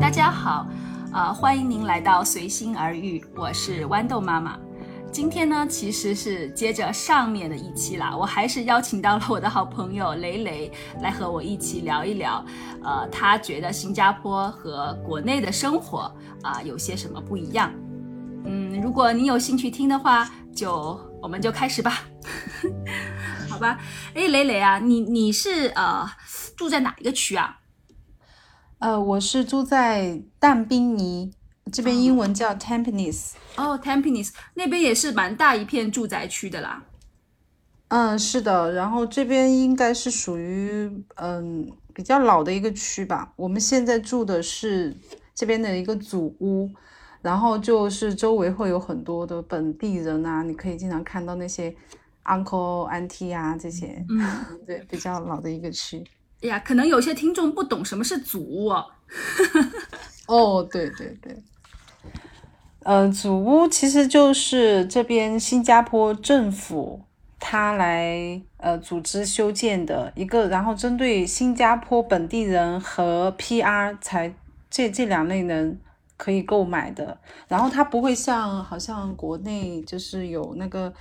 大家好，呃，欢迎您来到随心而遇，我是豌豆妈妈。今天呢，其实是接着上面的一期啦，我还是邀请到了我的好朋友雷雷来和我一起聊一聊，呃，他觉得新加坡和国内的生活啊有些什么不一样。嗯，如果你有兴趣听的话，就我们就开始吧，好吧？哎，蕾蕾啊，你你是呃住在哪一个区啊？呃，我是住在淡滨尼。这边英文叫 Tampines 哦，Tampines 那边也是蛮大一片住宅区的啦。嗯，是的，然后这边应该是属于嗯比较老的一个区吧。我们现在住的是这边的一个祖屋，然后就是周围会有很多的本地人啊，你可以经常看到那些 uncle auntie 啊这些。嗯，对，比较老的一个区。哎呀，可能有些听众不懂什么是祖屋哦。哦，对对对。呃，祖屋其实就是这边新加坡政府他来呃组织修建的一个，然后针对新加坡本地人和 PR 才这这两类人可以购买的。然后它不会像好像国内就是有那个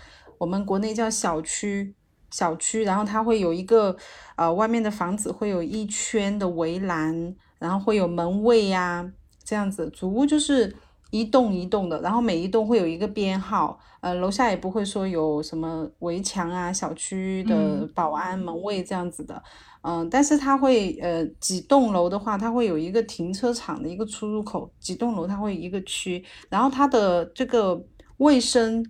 我们国内叫小区小区，然后它会有一个呃外面的房子会有一圈的围栏，然后会有门卫呀这样子。主屋就是。一栋一栋的，然后每一栋会有一个编号，呃，楼下也不会说有什么围墙啊、小区的保安、门卫这样子的，嗯，但是它会，呃，几栋楼的话，它会有一个停车场的一个出入口，几栋楼它会一个区，然后它的这个卫生。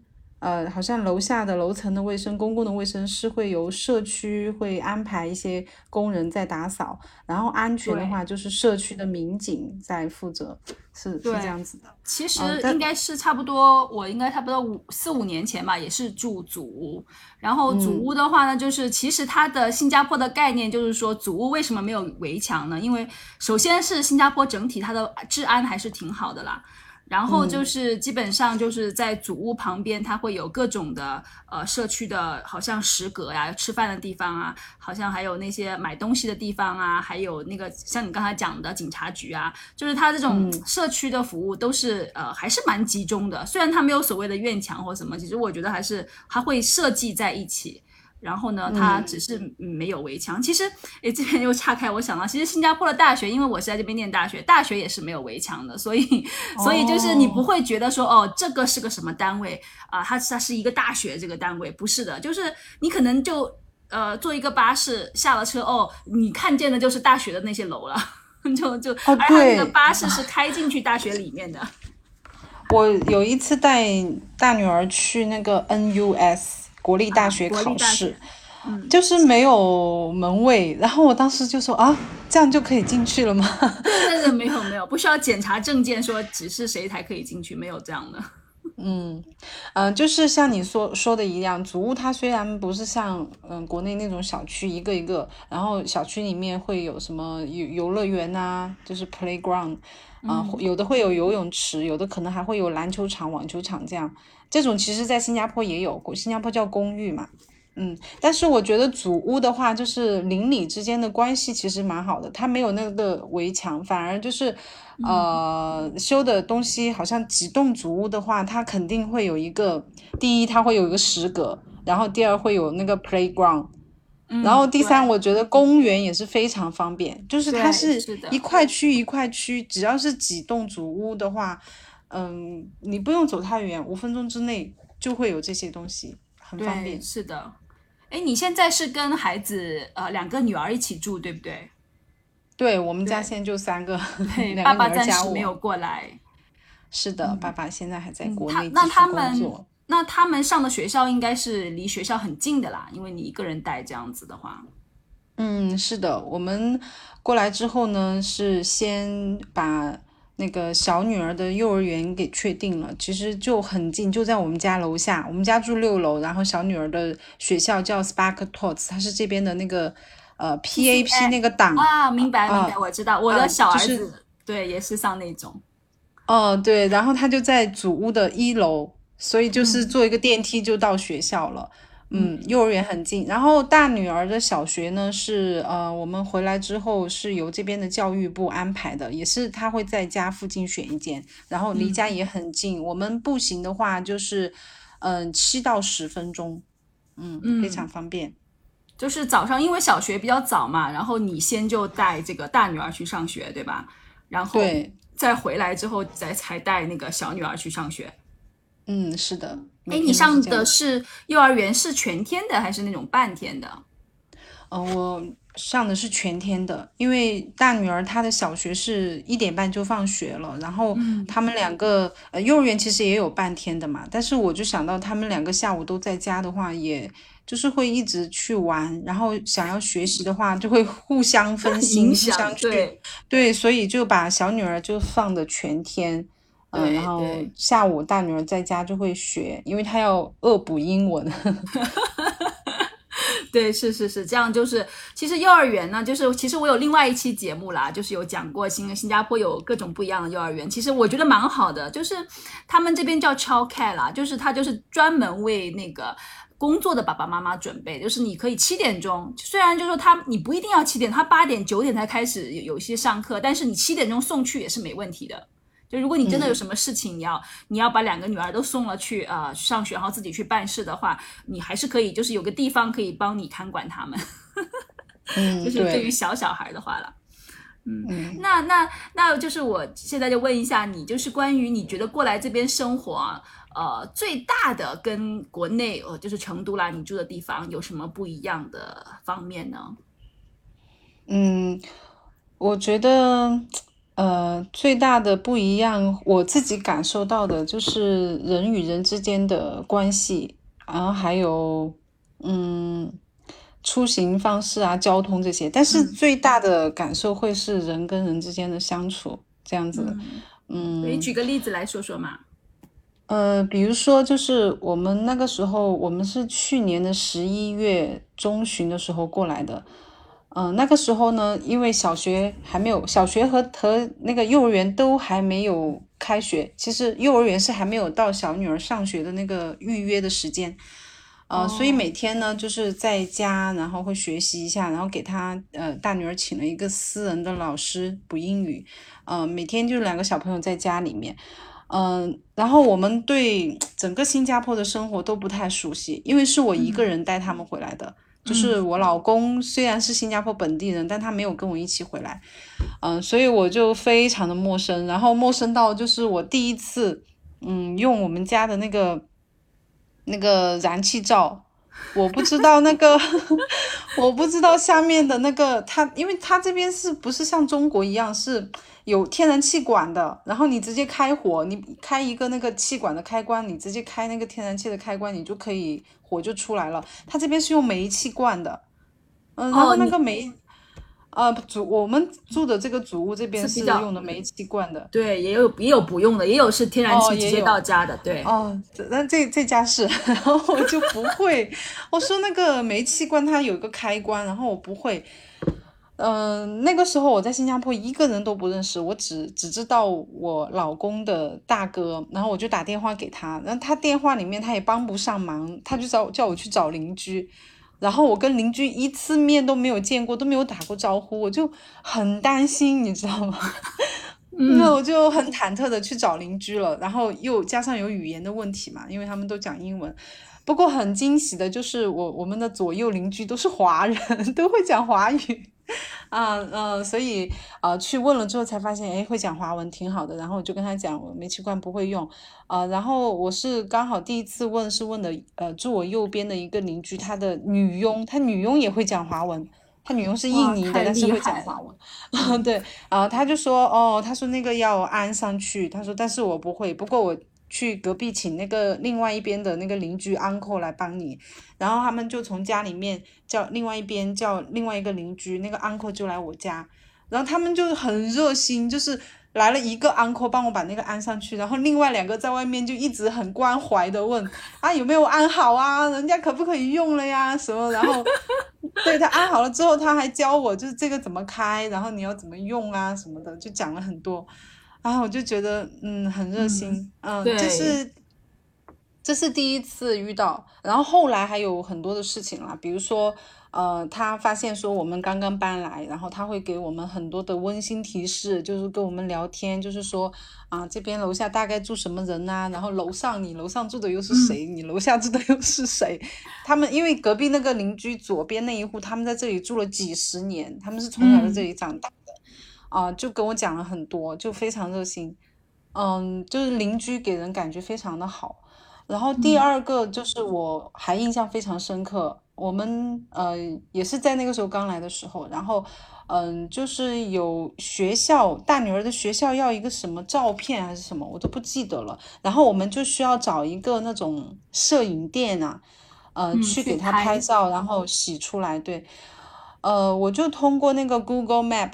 呃，好像楼下的楼层的卫生，公共的卫生是会由社区会安排一些工人在打扫，然后安全的话就是社区的民警在负责，是是这样子的。其实应该是差不多，我应该差不多五四五年前吧，也是住祖屋。然后祖屋的话呢，就是其实它的新加坡的概念就是说，祖屋为什么没有围墙呢？因为首先是新加坡整体它的治安还是挺好的啦。然后就是基本上就是在主屋旁边，它会有各种的呃社区的，好像食阁呀、吃饭的地方啊，好像还有那些买东西的地方啊，还有那个像你刚才讲的警察局啊，就是它这种社区的服务都是呃还是蛮集中的。虽然它没有所谓的院墙或什么，其实我觉得还是它会设计在一起。然后呢，它只是没有围墙。其实，诶，这边又岔开，我想到，其实新加坡的大学，因为我是在这边念大学，大学也是没有围墙的，所以，所以就是你不会觉得说，哦，这个是个什么单位啊？它它是一个大学这个单位，不是的，就是你可能就呃坐一个巴士下了车，哦，你看见的就是大学的那些楼了，就 就，而它那个巴士是开进去大学里面的。我有一次带大女儿去那个 NUS。国立大学考试，就是没有门卫，然后我当时就说啊，这样就可以进去了吗？但是没有没有，不需要检查证件，说只是谁才可以进去，没有这样的。嗯嗯，就是像你说说的一样，祖屋它虽然不是像嗯国内那种小区一个一个，然后小区里面会有什么游游乐园啊，就是 playground 啊，有的会有游泳池，有的可能还会有篮球场、网球场这样。这种其实，在新加坡也有，新加坡叫公寓嘛，嗯，但是我觉得祖屋的话，就是邻里之间的关系其实蛮好的，它没有那个围墙，反而就是，呃，修的东西好像几栋祖屋的话，它肯定会有一个，第一它会有一个石格，然后第二会有那个 playground，然后第三我觉得公园也是非常方便，就是它是一块区一块区，只要是几栋祖屋的话。嗯，你不用走太远，五分钟之内就会有这些东西，很方便。是的，哎，你现在是跟孩子呃两个女儿一起住，对不对？对，我们家现在就三个，爸爸暂时没有过来。是的，爸爸现在还在国内那他们那他们上的学校应该是离学校很近的啦，因为你一个人带这样子的话。嗯，是的，我们过来之后呢，是先把。那个小女儿的幼儿园给确定了，其实就很近，就在我们家楼下。我们家住六楼，然后小女儿的学校叫 Spark Tots，它是这边的那个呃 PAP 那个档啊，明白明白，我知道，我的小儿子对也是上那种。哦，对，然后他就在主屋的一楼，所以就是坐一个电梯就到学校了。嗯，幼儿园很近，然后大女儿的小学呢是呃，我们回来之后是由这边的教育部安排的，也是她会在家附近选一间，然后离家也很近，我们步行的话就是嗯七到十分钟，嗯，非常方便。就是早上因为小学比较早嘛，然后你先就带这个大女儿去上学，对吧？然后再回来之后再才带那个小女儿去上学。嗯，是的。哎，你上的是幼儿园，是全天的还是那种半天的？呃，我上的是全天的，因为大女儿她的小学是一点半就放学了，然后他们两个呃幼儿园其实也有半天的嘛，但是我就想到他们两个下午都在家的话，也就是会一直去玩，然后想要学习的话就会互相分 心，互相对对，所以就把小女儿就放的全天。嗯，然后下午大女儿在家就会学，因为她要恶补英文。对，是是是，这样就是，其实幼儿园呢，就是其实我有另外一期节目啦，就是有讲过新新加坡有各种不一样的幼儿园，其实我觉得蛮好的，就是他们这边叫 child care 啦，就是他就是专门为那个工作的爸爸妈妈准备，就是你可以七点钟，虽然就说他你不一定要七点，他八点九点才开始有有些上课，但是你七点钟送去也是没问题的。就如果你真的有什么事情，你要你要把两个女儿都送了去呃上学，然后自己去办事的话，你还是可以，就是有个地方可以帮你看管他们。嗯，就是对于小小孩的话了。嗯，那那那就是我现在就问一下你，就是关于你觉得过来这边生活，呃，最大的跟国内呃就是成都啦，你住的地方有什么不一样的方面呢？嗯，我觉得。呃，最大的不一样，我自己感受到的就是人与人之间的关系，然后还有，嗯，出行方式啊，交通这些。但是最大的感受会是人跟人之间的相处这样子。嗯，你举个例子来说说嘛。呃，比如说，就是我们那个时候，我们是去年的十一月中旬的时候过来的。嗯，那个时候呢，因为小学还没有，小学和和那个幼儿园都还没有开学。其实幼儿园是还没有到小女儿上学的那个预约的时间，呃，所以每天呢就是在家，然后会学习一下，然后给她呃大女儿请了一个私人的老师补英语，呃，每天就两个小朋友在家里面，嗯，然后我们对整个新加坡的生活都不太熟悉，因为是我一个人带他们回来的。就是我老公虽然是新加坡本地人，但他没有跟我一起回来，嗯，所以我就非常的陌生，然后陌生到就是我第一次，嗯，用我们家的那个那个燃气灶，我不知道那个，我不知道下面的那个它，因为它这边是不是像中国一样是。有天然气管的，然后你直接开火，你开一个那个气管的开关，你直接开那个天然气的开关，你就可以火就出来了。它这边是用煤气罐的，嗯，然后那个煤，呃，主我们住的这个主屋这边是用的煤气罐的，对，也有也有不用的，也有是天然气直接到家的，对。哦，那这这家是，然后我就不会，我说那个煤气罐它有一个开关，然后我不会。嗯，那个时候我在新加坡一个人都不认识，我只只知道我老公的大哥，然后我就打电话给他，然后他电话里面他也帮不上忙，他就找叫我去找邻居，然后我跟邻居一次面都没有见过，都没有打过招呼，我就很担心，你知道吗？那我就很忐忑的去找邻居了，然后又加上有语言的问题嘛，因为他们都讲英文。不过很惊喜的就是我我们的左右邻居都是华人，都会讲华语。啊嗯，所以啊去问了之后才发现，哎，会讲华文挺好的。然后我就跟他讲，我煤气罐不会用啊。然后我是刚好第一次问，是问的呃住我右边的一个邻居，他的女佣，他女佣也会讲华文，他女佣是印尼的，但是会讲华文。对，然后他就说，哦，他说那个要安上去，他说但是我不会，不过我。去隔壁请那个另外一边的那个邻居 uncle 来帮你，然后他们就从家里面叫另外一边叫另外一个邻居，那个 uncle 就来我家，然后他们就很热心，就是来了一个 uncle 帮我把那个安上去，然后另外两个在外面就一直很关怀的问啊有没有安好啊，人家可不可以用了呀什么，然后 对他安好了之后他还教我就是这个怎么开，然后你要怎么用啊什么的，就讲了很多。然后我就觉得，嗯，很热心，嗯，就是，这是第一次遇到，然后后来还有很多的事情啦，比如说，呃，他发现说我们刚刚搬来，然后他会给我们很多的温馨提示，就是跟我们聊天，就是说啊，这边楼下大概住什么人呐？然后楼上你楼上住的又是谁？你楼下住的又是谁？他们因为隔壁那个邻居左边那一户，他们在这里住了几十年，他们是从小在这里长大的，啊，就跟我讲了很多，就非常热心，嗯，就是邻居给人感觉非常的好。然后第二个就是我还印象非常深刻，我们呃也是在那个时候刚来的时候，然后嗯就是有学校大女儿的学校要一个什么照片还是什么，我都不记得了。然后我们就需要找一个那种摄影店啊，呃去给他拍照，然后洗出来。对，呃我就通过那个 Google Map，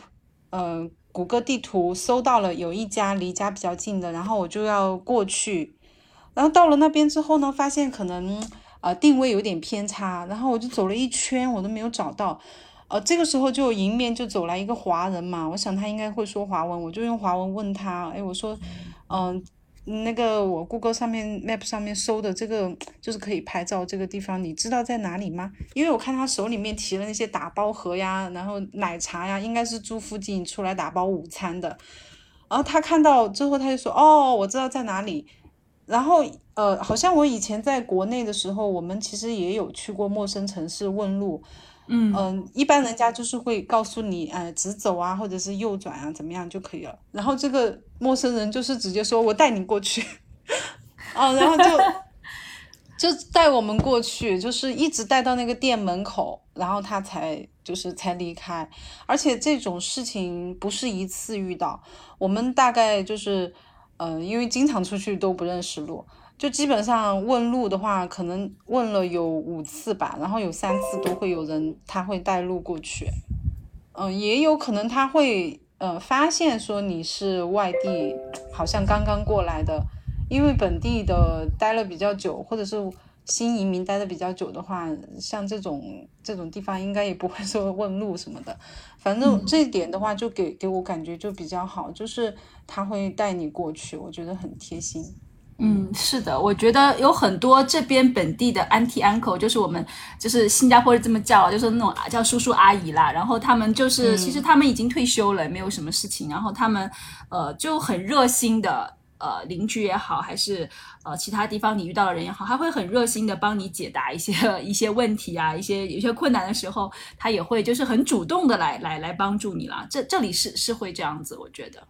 呃谷歌地图搜到了有一家离家比较近的，然后我就要过去。然后到了那边之后呢，发现可能呃定位有点偏差，然后我就走了一圈，我都没有找到。呃，这个时候就迎面就走来一个华人嘛，我想他应该会说华文，我就用华文问他，哎，我说，嗯，那个我 Google 上面 Map 上面搜的这个就是可以拍照这个地方，你知道在哪里吗？因为我看他手里面提了那些打包盒呀，然后奶茶呀，应该是住附近出来打包午餐的。然后他看到之后，他就说，哦，我知道在哪里。然后，呃，好像我以前在国内的时候，我们其实也有去过陌生城市问路，嗯嗯，一般人家就是会告诉你，哎，直走啊，或者是右转啊，怎么样就可以了。然后这个陌生人就是直接说我带你过去，哦，然后就就带我们过去，就是一直带到那个店门口，然后他才就是才离开。而且这种事情不是一次遇到，我们大概就是。嗯，因为经常出去都不认识路，就基本上问路的话，可能问了有五次吧，然后有三次都会有人他会带路过去。嗯，也有可能他会呃发现说你是外地，好像刚刚过来的，因为本地的待了比较久，或者是新移民待的比较久的话，像这种这种地方应该也不会说问路什么的。反正这一点的话，就给给我感觉就比较好，就是他会带你过去，我觉得很贴心。嗯，是的，我觉得有很多这边本地的 auntie uncle，就是我们就是新加坡是这么叫，就是那种叫叔叔阿姨啦。然后他们就是其实他们已经退休了，没有什么事情，然后他们呃就很热心的。呃，邻居也好，还是呃其他地方你遇到的人也好，他会很热心的帮你解答一些 一些问题啊，一些有些困难的时候，他也会就是很主动的来来来帮助你啦。这这里是是会这样子，我觉得。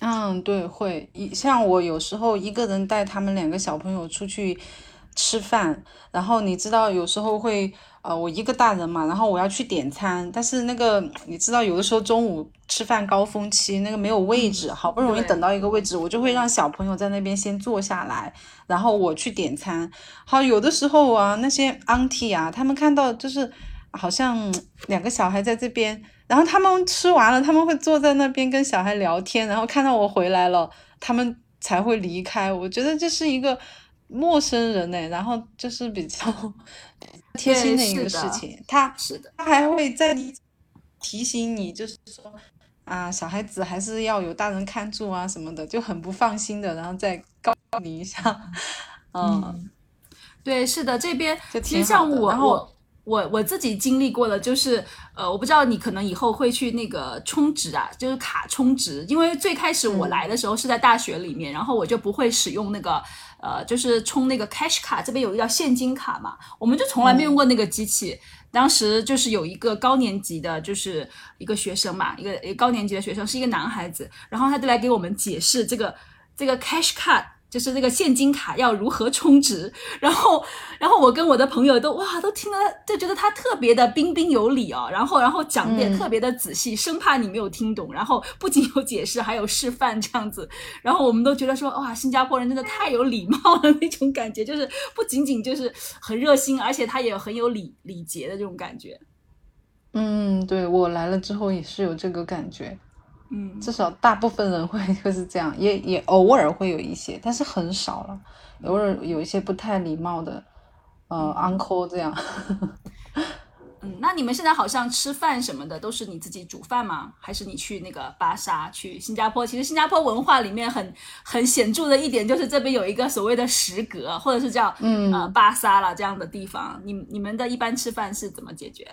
嗯，对，会。一像我有时候一个人带他们两个小朋友出去吃饭，然后你知道有时候会。呃，我一个大人嘛，然后我要去点餐，但是那个你知道，有的时候中午吃饭高峰期，那个没有位置，好不容易等到一个位置，我就会让小朋友在那边先坐下来，然后我去点餐。好，有的时候啊，那些 auntie 啊，他们看到就是好像两个小孩在这边，然后他们吃完了，他们会坐在那边跟小孩聊天，然后看到我回来了，他们才会离开。我觉得这是一个陌生人呢，然后就是比较。贴心的一个事情，他是的，他还会在你提醒你，就是说啊，小孩子还是要有大人看住啊什么的，就很不放心的，然后再告诉你一下。嗯，对，是的，这边其实像我我我我自己经历过的，就是呃，我不知道你可能以后会去那个充值啊，就是卡充值，因为最开始我来的时候是在大学里面，然后我就不会使用那个。呃，就是充那个 cash 卡，这边有一个叫现金卡嘛，我们就从来没用过那个机器。当时就是有一个高年级的，就是一个学生嘛，一个一个高年级的学生是一个男孩子，然后他就来给我们解释这个这个 cash 卡。就是那个现金卡要如何充值，然后，然后我跟我的朋友都哇都听了，就觉得他特别的彬彬有礼哦，然后，然后讲的也特别的仔细，生怕你没有听懂，然后不仅有解释，还有示范这样子，然后我们都觉得说哇，新加坡人真的太有礼貌了那种感觉，就是不仅仅就是很热心，而且他也很有礼礼节的这种感觉。嗯，对我来了之后也是有这个感觉。嗯，至少大部分人会 会是这样，也也偶尔会有一些，但是很少了。偶尔有一些不太礼貌的，呃，uncle 这样。嗯，嗯，那你们现在好像吃饭什么的都是你自己煮饭吗？还是你去那个巴沙去新加坡？其实新加坡文化里面很很显著的一点就是这边有一个所谓的食阁，或者是叫嗯呃巴沙啦这样的地方。你你们的一般吃饭是怎么解决？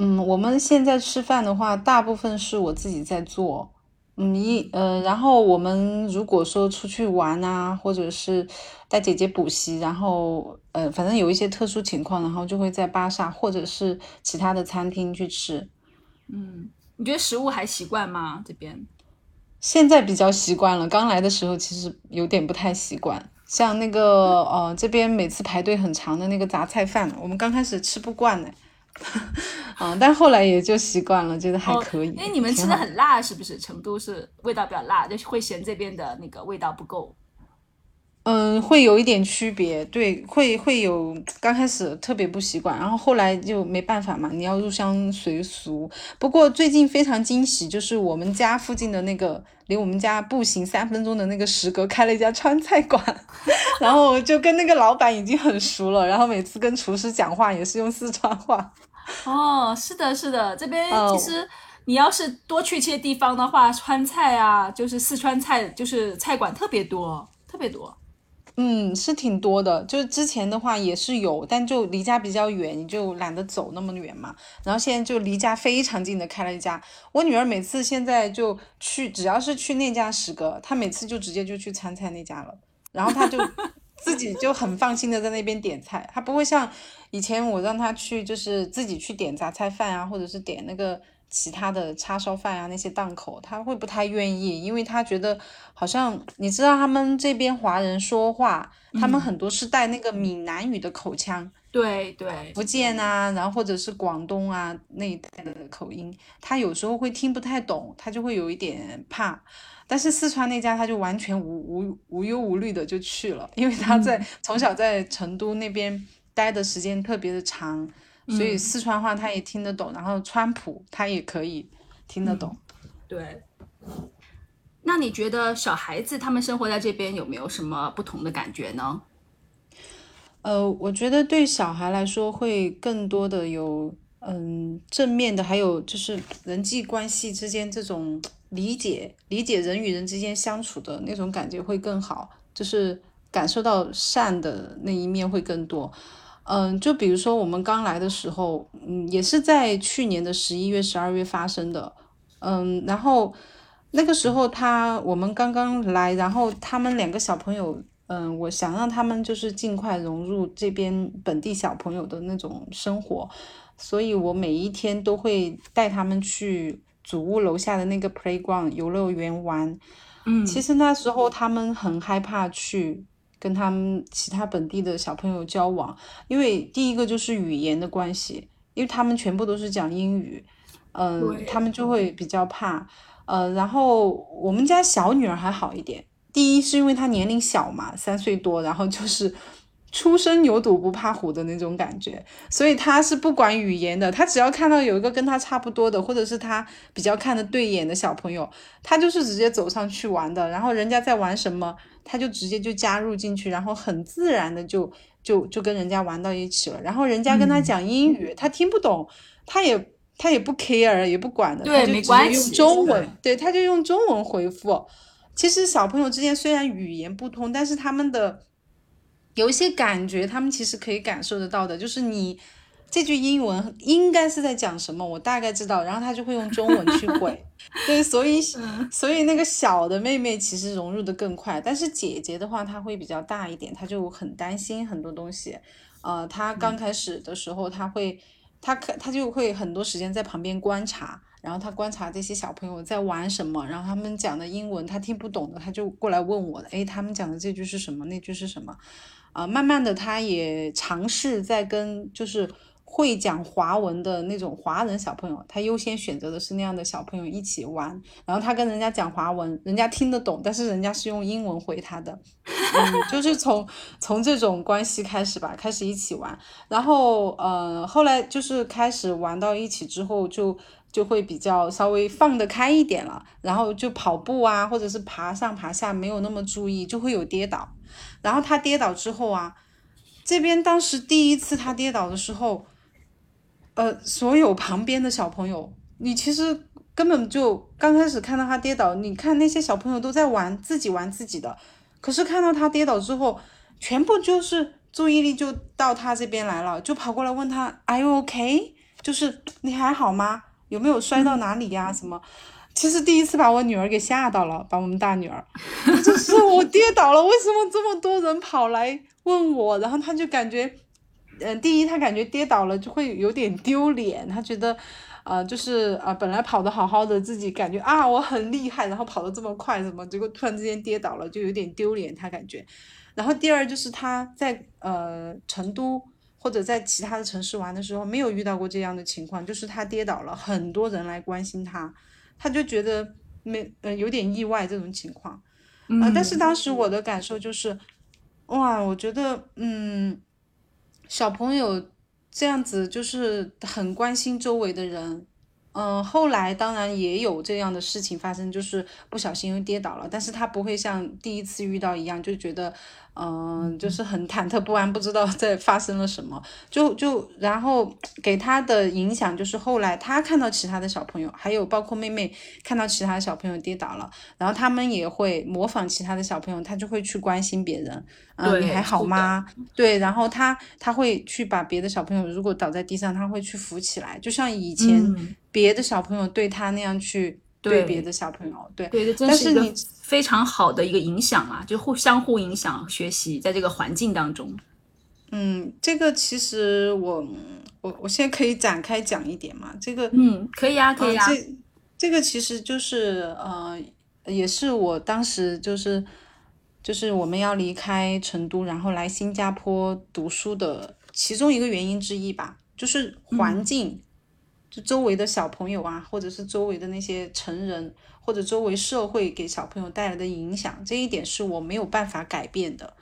嗯，我们现在吃饭的话，大部分是我自己在做。嗯，一呃，然后我们如果说出去玩啊，或者是带姐姐补习，然后呃，反正有一些特殊情况，然后就会在巴萨或者是其他的餐厅去吃。嗯，你觉得食物还习惯吗？这边现在比较习惯了，刚来的时候其实有点不太习惯。像那个呃，这边每次排队很长的那个杂菜饭，我们刚开始吃不惯呢。啊，但后来也就习惯了，觉得还可以。哎，你们吃的很辣是不是？成都是味道比较辣，就会嫌这边的那个味道不够。嗯，会有一点区别，对，会会有刚开始特别不习惯，然后后来就没办法嘛，你要入乡随俗。不过最近非常惊喜，就是我们家附近的那个离我们家步行三分钟的那个食阁开了一家川菜馆，然后就跟那个老板已经很熟了，然后每次跟厨师讲话也是用四川话。哦，是的，是的，这边其实你要是多去一些地方的话，川菜啊，就是四川菜，就是菜馆特别多，特别多。嗯，是挺多的。就是之前的话也是有，但就离家比较远，你就懒得走那么远嘛。然后现在就离家非常近的开了一家。我女儿每次现在就去，只要是去那家食阁，她每次就直接就去川菜那家了。然后她就自己就很放心的在那边点菜，他不会像。以前我让他去，就是自己去点杂菜饭啊，或者是点那个其他的叉烧饭啊，那些档口他会不太愿意，因为他觉得好像你知道他们这边华人说话，他们很多是带那个闽南语的口腔，对对，福建啊，然后或者是广东啊那一带的口音，他有时候会听不太懂，他就会有一点怕。但是四川那家他就完全无无无忧无虑的就去了，因为他在从小在成都那边。待的时间特别的长，所以四川话他也听得懂，然后川普他也可以听得懂。对，那你觉得小孩子他们生活在这边有没有什么不同的感觉呢？呃，我觉得对小孩来说会更多的有嗯正面的，还有就是人际关系之间这种理解，理解人与人之间相处的那种感觉会更好，就是感受到善的那一面会更多。嗯，就比如说我们刚来的时候，嗯，也是在去年的十一月、十二月发生的。嗯，然后那个时候他我们刚刚来，然后他们两个小朋友，嗯，我想让他们就是尽快融入这边本地小朋友的那种生活，所以我每一天都会带他们去祖屋楼下的那个 playground 游乐园玩。嗯，其实那时候他们很害怕去。跟他们其他本地的小朋友交往，因为第一个就是语言的关系，因为他们全部都是讲英语，嗯，他们就会比较怕，呃，然后我们家小女儿还好一点，第一是因为他年龄小嘛，三岁多，然后就是。初生牛犊不怕虎的那种感觉，所以他是不管语言的，他只要看到有一个跟他差不多的，或者是他比较看得对眼的小朋友，他就是直接走上去玩的。然后人家在玩什么，他就直接就加入进去，然后很自然的就就就跟人家玩到一起了。然后人家跟他讲英语，他听不懂，他也他也不 care，也不管的，他就直接用中文，对，他就用中文回复。其实小朋友之间虽然语言不通，但是他们的。有一些感觉，他们其实可以感受得到的，就是你这句英文应该是在讲什么，我大概知道，然后他就会用中文去 回。对，所以所以那个小的妹妹其实融入的更快，但是姐姐的话，她会比较大一点，她就很担心很多东西。呃，她刚开始的时候，她会，她可她就会很多时间在旁边观察。然后他观察这些小朋友在玩什么，然后他们讲的英文他听不懂的，他就过来问我的，诶，他们讲的这句是什么？那句是什么？啊，慢慢的他也尝试在跟就是会讲华文的那种华人小朋友，他优先选择的是那样的小朋友一起玩。然后他跟人家讲华文，人家听得懂，但是人家是用英文回他的，嗯，就是从从这种关系开始吧，开始一起玩。然后呃，后来就是开始玩到一起之后就。就会比较稍微放得开一点了，然后就跑步啊，或者是爬上爬下，没有那么注意，就会有跌倒。然后他跌倒之后啊，这边当时第一次他跌倒的时候，呃，所有旁边的小朋友，你其实根本就刚开始看到他跌倒，你看那些小朋友都在玩自己玩自己的，可是看到他跌倒之后，全部就是注意力就到他这边来了，就跑过来问他，Are you OK？就是你还好吗？有没有摔到哪里呀？什么？其实第一次把我女儿给吓到了，把我们大女儿，就是我跌倒了，为什么这么多人跑来问我？然后她就感觉，嗯，第一她感觉跌倒了就会有点丢脸，她觉得，呃，就是啊，本来跑得好好的，自己感觉啊我很厉害，然后跑得这么快，什么结果突然之间跌倒了，就有点丢脸，她感觉。然后第二就是她在呃成都。或者在其他的城市玩的时候，没有遇到过这样的情况，就是他跌倒了，很多人来关心他，他就觉得没呃有点意外这种情况，啊，但是当时我的感受就是，哇，我觉得嗯，小朋友这样子就是很关心周围的人，嗯，后来当然也有这样的事情发生，就是不小心又跌倒了，但是他不会像第一次遇到一样就觉得。嗯，就是很忐忑不安，不知道在发生了什么，就就然后给他的影响就是后来他看到其他的小朋友，还有包括妹妹看到其他小朋友跌倒了，然后他们也会模仿其他的小朋友，他就会去关心别人，嗯，你还好吗？对，然后他他会去把别的小朋友如果倒在地上，他会去扶起来，就像以前别的小朋友对他那样去对别的小朋友，对，对，但是你。非常好的一个影响啊，就互相互影响学习，在这个环境当中。嗯，这个其实我我我现在可以展开讲一点嘛，这个嗯，可以啊，可以啊。这这个其实就是呃，也是我当时就是就是我们要离开成都，然后来新加坡读书的其中一个原因之一吧，就是环境，就周围的小朋友啊，或者是周围的那些成人。或者周围社会给小朋友带来的影响，这一点是我没有办法改变的。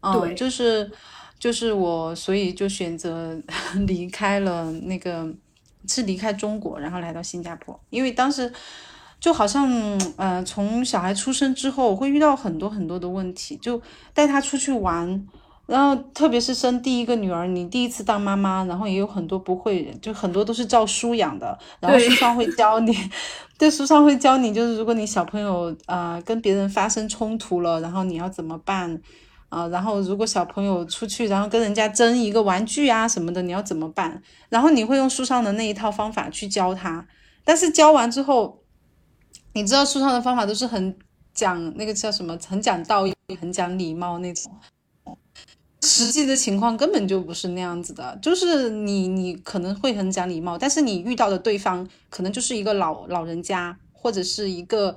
嗯，就是就是我，所以就选择 离开了那个，是离开中国，然后来到新加坡。因为当时就好像，呃，从小孩出生之后，我会遇到很多很多的问题，就带他出去玩。然后，特别是生第一个女儿，你第一次当妈妈，然后也有很多不会，就很多都是照书养的。然后书上会教你，对，书上会教你，就是如果你小朋友啊跟别人发生冲突了，然后你要怎么办啊？然后如果小朋友出去，然后跟人家争一个玩具啊什么的，你要怎么办？然后你会用书上的那一套方法去教他，但是教完之后，你知道书上的方法都是很讲那个叫什么，很讲道义，很讲礼貌那种。实际的情况根本就不是那样子的，就是你你可能会很讲礼貌，但是你遇到的对方可能就是一个老老人家，或者是一个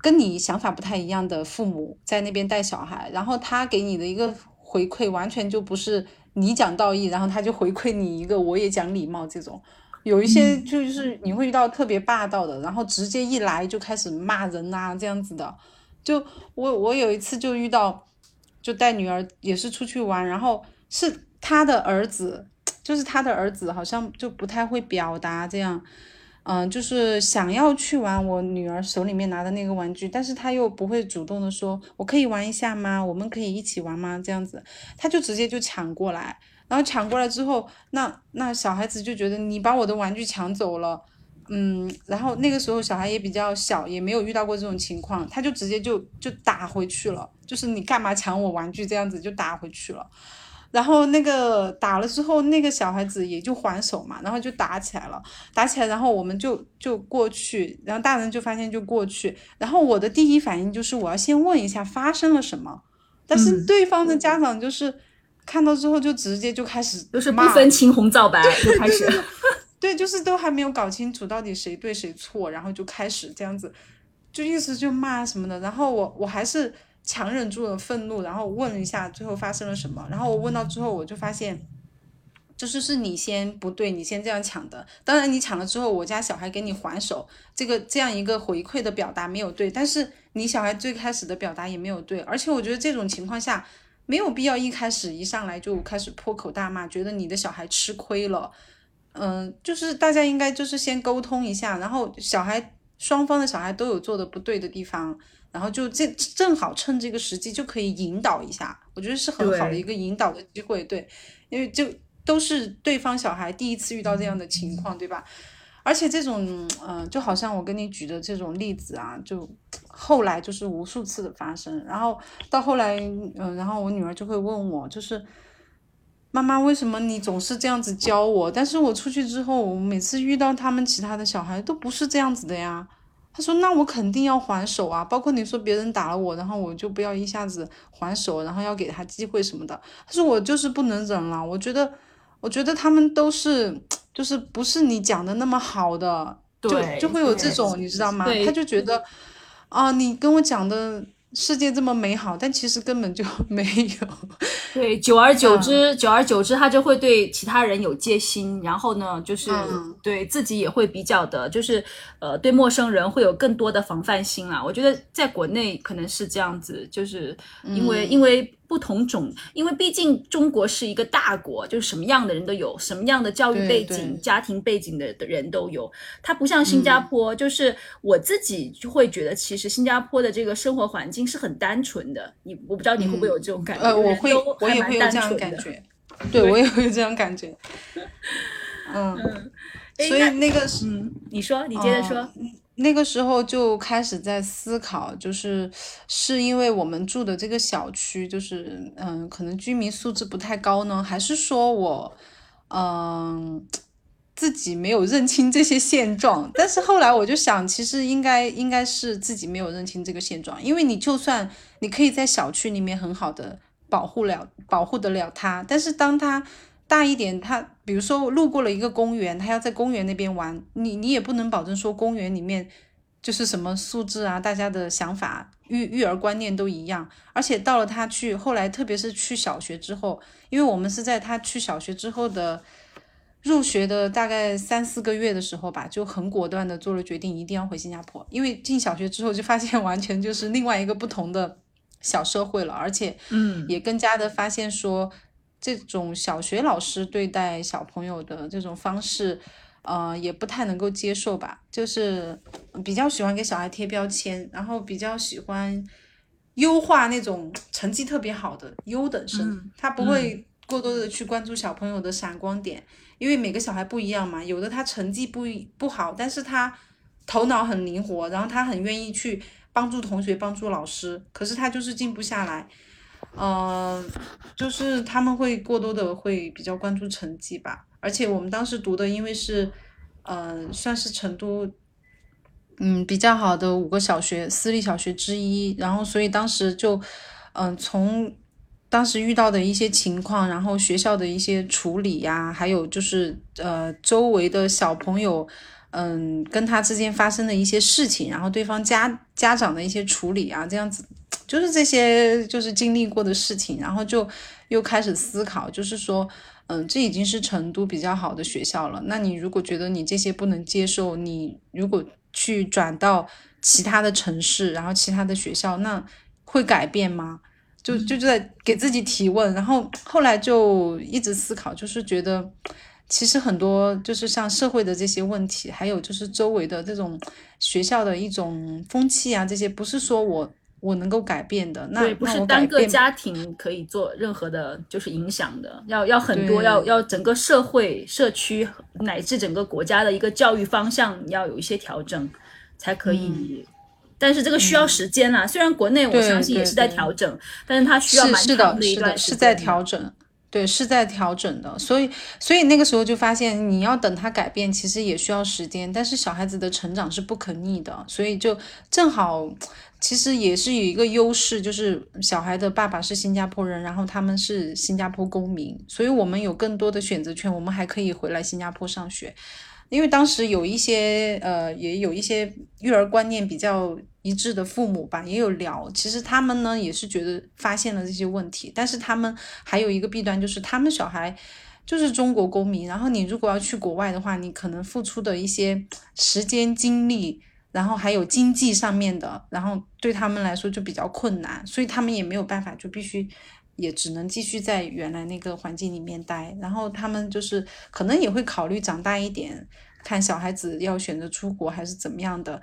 跟你想法不太一样的父母在那边带小孩，然后他给你的一个回馈完全就不是你讲道义，然后他就回馈你一个我也讲礼貌这种，有一些就是你会遇到特别霸道的，然后直接一来就开始骂人啊这样子的，就我我有一次就遇到。就带女儿也是出去玩，然后是他的儿子，就是他的儿子好像就不太会表达这样，嗯，就是想要去玩我女儿手里面拿的那个玩具，但是他又不会主动的说，我可以玩一下吗？我们可以一起玩吗？这样子，他就直接就抢过来，然后抢过来之后，那那小孩子就觉得你把我的玩具抢走了。嗯，然后那个时候小孩也比较小，也没有遇到过这种情况，他就直接就就打回去了，就是你干嘛抢我玩具这样子就打回去了。然后那个打了之后，那个小孩子也就还手嘛，然后就打起来了，打起来，然后我们就就过去，然后大人就发现就过去，然后我的第一反应就是我要先问一下发生了什么，但是对方的家长就是看到之后就直接就开始就是不分青红皂白就开始。对，就是都还没有搞清楚到底谁对谁错，然后就开始这样子，就意思就骂什么的。然后我我还是强忍住了愤怒，然后问了一下最后发生了什么。然后我问到之后，我就发现，就是是你先不对，你先这样抢的。当然你抢了之后，我家小孩给你还手，这个这样一个回馈的表达没有对，但是你小孩最开始的表达也没有对。而且我觉得这种情况下没有必要一开始一上来就开始破口大骂，觉得你的小孩吃亏了。嗯，就是大家应该就是先沟通一下，然后小孩双方的小孩都有做的不对的地方，然后就这正好趁这个时机就可以引导一下，我觉得是很好的一个引导的机会，对，因为就都是对方小孩第一次遇到这样的情况，对吧？而且这种，嗯，就好像我跟你举的这种例子啊，就后来就是无数次的发生，然后到后来，嗯，然后我女儿就会问我，就是妈妈，为什么你总是这样子教我？但是我出去之后，我每次遇到他们其他的小孩都不是这样子的呀。他说，那我肯定要还手啊，包括你说别人打了我，然后我就不要一下子还手，然后要给他机会什么的。他说我就是不能忍了，我觉得，我觉得他们都是。就是不是你讲的那么好的，就就会有这种，你知道吗？他就觉得，啊，你跟我讲的世界这么美好，但其实根本就 没有。对，久而久之，久而久之，他就会对其他人有戒心，然后呢，就是对自己也会比较的，就是呃，对陌生人会有更多的防范心啊。我觉得在国内可能是这样子，就是因为因为。不同种，因为毕竟中国是一个大国，就是什么样的人都有，什么样的教育背景、家庭背景的的人都有。它不像新加坡，就是我自己就会觉得，其实新加坡的这个生活环境是很单纯的。你我不知道你会不会有这种感觉？呃，我会，我也会有这样感觉。对，我也会有这样感觉。嗯，所以那个，嗯，你说，你接着说。那个时候就开始在思考，就是是因为我们住的这个小区，就是嗯，可能居民素质不太高呢，还是说我嗯自己没有认清这些现状？但是后来我就想，其实应该应该是自己没有认清这个现状，因为你就算你可以在小区里面很好的保护了保护得了他，但是当他。大一点，他比如说路过了一个公园，他要在公园那边玩，你你也不能保证说公园里面就是什么素质啊，大家的想法、育育儿观念都一样。而且到了他去后来，特别是去小学之后，因为我们是在他去小学之后的入学的大概三四个月的时候吧，就很果断的做了决定，一定要回新加坡。因为进小学之后就发现完全就是另外一个不同的小社会了，而且嗯，也更加的发现说。这种小学老师对待小朋友的这种方式，呃，也不太能够接受吧。就是比较喜欢给小孩贴标签，然后比较喜欢优化那种成绩特别好的优等生。他不会过多的去关注小朋友的闪光点，因为每个小孩不一样嘛。有的他成绩不不好，但是他头脑很灵活，然后他很愿意去帮助同学、帮助老师，可是他就是静不下来。嗯，就是他们会过多的会比较关注成绩吧，而且我们当时读的，因为是，嗯，算是成都，嗯，比较好的五个小学私立小学之一，然后所以当时就，嗯，从当时遇到的一些情况，然后学校的一些处理呀，还有就是呃周围的小朋友，嗯，跟他之间发生的一些事情，然后对方家家长的一些处理啊，这样子。就是这些，就是经历过的事情，然后就又开始思考，就是说，嗯，这已经是成都比较好的学校了。那你如果觉得你这些不能接受，你如果去转到其他的城市，然后其他的学校，那会改变吗？就就在给自己提问。然后后来就一直思考，就是觉得其实很多就是像社会的这些问题，还有就是周围的这种学校的一种风气啊，这些不是说我。我能够改变的，那不是单个家庭可以做任何的，就是影响的，要要很多，要要整个社会、社区乃至整个国家的一个教育方向要有一些调整，才可以。但是这个需要时间啊，虽然国内我相信也是在调整，但是它需要蛮长的一段时间。是在调整。对，是在调整的，所以，所以那个时候就发现，你要等他改变，其实也需要时间。但是小孩子的成长是不可逆的，所以就正好，其实也是有一个优势，就是小孩的爸爸是新加坡人，然后他们是新加坡公民，所以我们有更多的选择权，我们还可以回来新加坡上学。因为当时有一些呃，也有一些育儿观念比较一致的父母吧，也有聊。其实他们呢也是觉得发现了这些问题，但是他们还有一个弊端，就是他们小孩就是中国公民，然后你如果要去国外的话，你可能付出的一些时间精力，然后还有经济上面的，然后对他们来说就比较困难，所以他们也没有办法，就必须。也只能继续在原来那个环境里面待，然后他们就是可能也会考虑长大一点，看小孩子要选择出国还是怎么样的，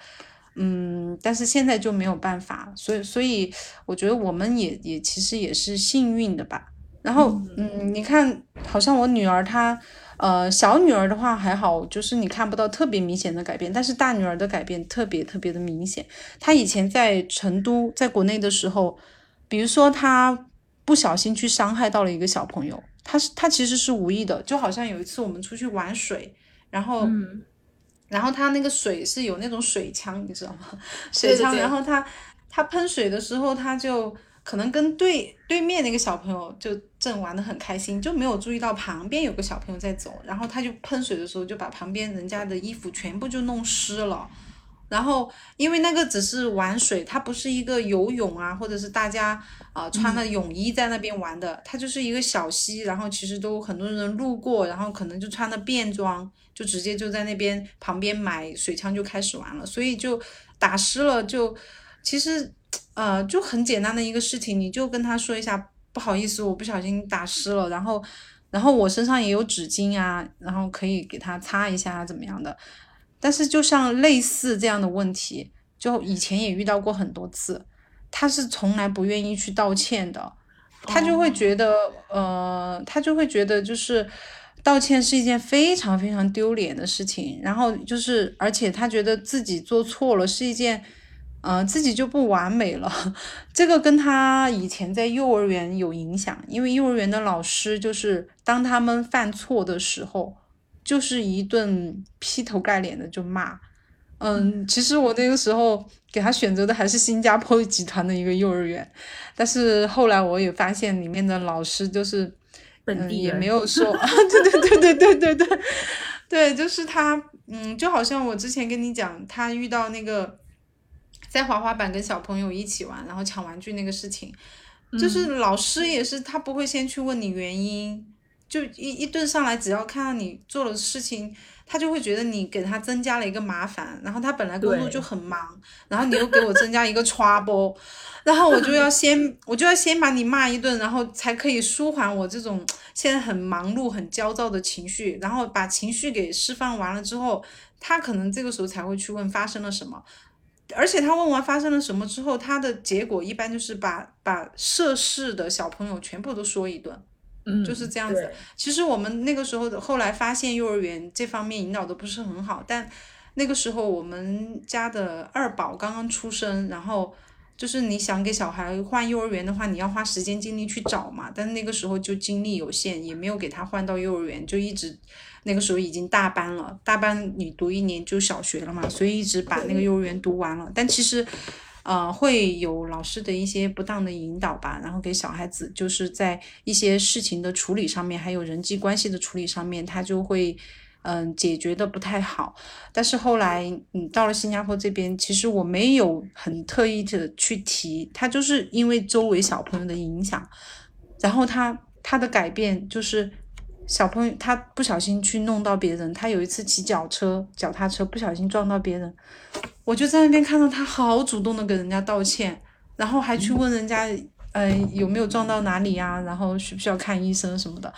嗯，但是现在就没有办法，所以所以我觉得我们也也其实也是幸运的吧，然后，嗯，你看，好像我女儿她，呃，小女儿的话还好，就是你看不到特别明显的改变，但是大女儿的改变特别特别的明显。她以前在成都，在国内的时候，比如说她不小心去伤害到了一个小朋友，她是她其实是无意的，就好像有一次我们出去玩水，然后，然后她那个水是有那种水枪，你知道吗？水枪，然后她她喷水的时候，她就。可能跟对对面那个小朋友就正玩的很开心，就没有注意到旁边有个小朋友在走，然后他就喷水的时候就把旁边人家的衣服全部就弄湿了。然后因为那个只是玩水，它不是一个游泳啊，或者是大家啊穿了泳衣在那边玩的，它就是一个小溪，然后其实都很多人路过，然后可能就穿了便装，就直接就在那边旁边买水枪就开始玩了，所以就打湿了，就其实。呃，就很简单的一个事情，你就跟他说一下，不好意思，我不小心打湿了，然后，然后我身上也有纸巾啊，然后可以给他擦一下怎么样的。但是就像类似这样的问题，就以前也遇到过很多次，他是从来不愿意去道歉的，他就会觉得，呃，他就会觉得就是道歉是一件非常非常丢脸的事情，然后就是，而且他觉得自己做错了是一件。嗯，自己就不完美了，这个跟他以前在幼儿园有影响，因为幼儿园的老师就是当他们犯错的时候，就是一顿劈头盖脸的就骂。嗯，其实我那个时候给他选择的还是新加坡集团的一个幼儿园，但是后来我也发现里面的老师就是本地也没有说，对对对对对对对，对，就是他，嗯，就好像我之前跟你讲，他遇到那个。在滑滑板跟小朋友一起玩，然后抢玩具那个事情，就是老师也是他不会先去问你原因，就一一顿上来，只要看到你做了事情，他就会觉得你给他增加了一个麻烦，然后他本来工作就很忙，然后你又给我增加一个 trouble，然后我就要先我就要先把你骂一顿，然后才可以舒缓我这种现在很忙碌很焦躁的情绪，然后把情绪给释放完了之后，他可能这个时候才会去问发生了什么。而且他问完发生了什么之后，他的结果一般就是把把涉事的小朋友全部都说一顿，嗯，就是这样子。其实我们那个时候的后来发现幼儿园这方面引导的不是很好，但那个时候我们家的二宝刚刚出生，然后就是你想给小孩换幼儿园的话，你要花时间精力去找嘛，但是那个时候就精力有限，也没有给他换到幼儿园，就一直。那个时候已经大班了，大班你读一年就小学了嘛，所以一直把那个幼儿园读完了。但其实，呃，会有老师的一些不当的引导吧，然后给小孩子就是在一些事情的处理上面，还有人际关系的处理上面，他就会嗯解决的不太好。但是后来你到了新加坡这边，其实我没有很特意的去提，他就是因为周围小朋友的影响，然后他他的改变就是。小朋友他不小心去弄到别人，他有一次骑脚车、脚踏车不小心撞到别人，我就在那边看到他好主动的给人家道歉，然后还去问人家，呃有没有撞到哪里呀，然后需不需要看医生什么的，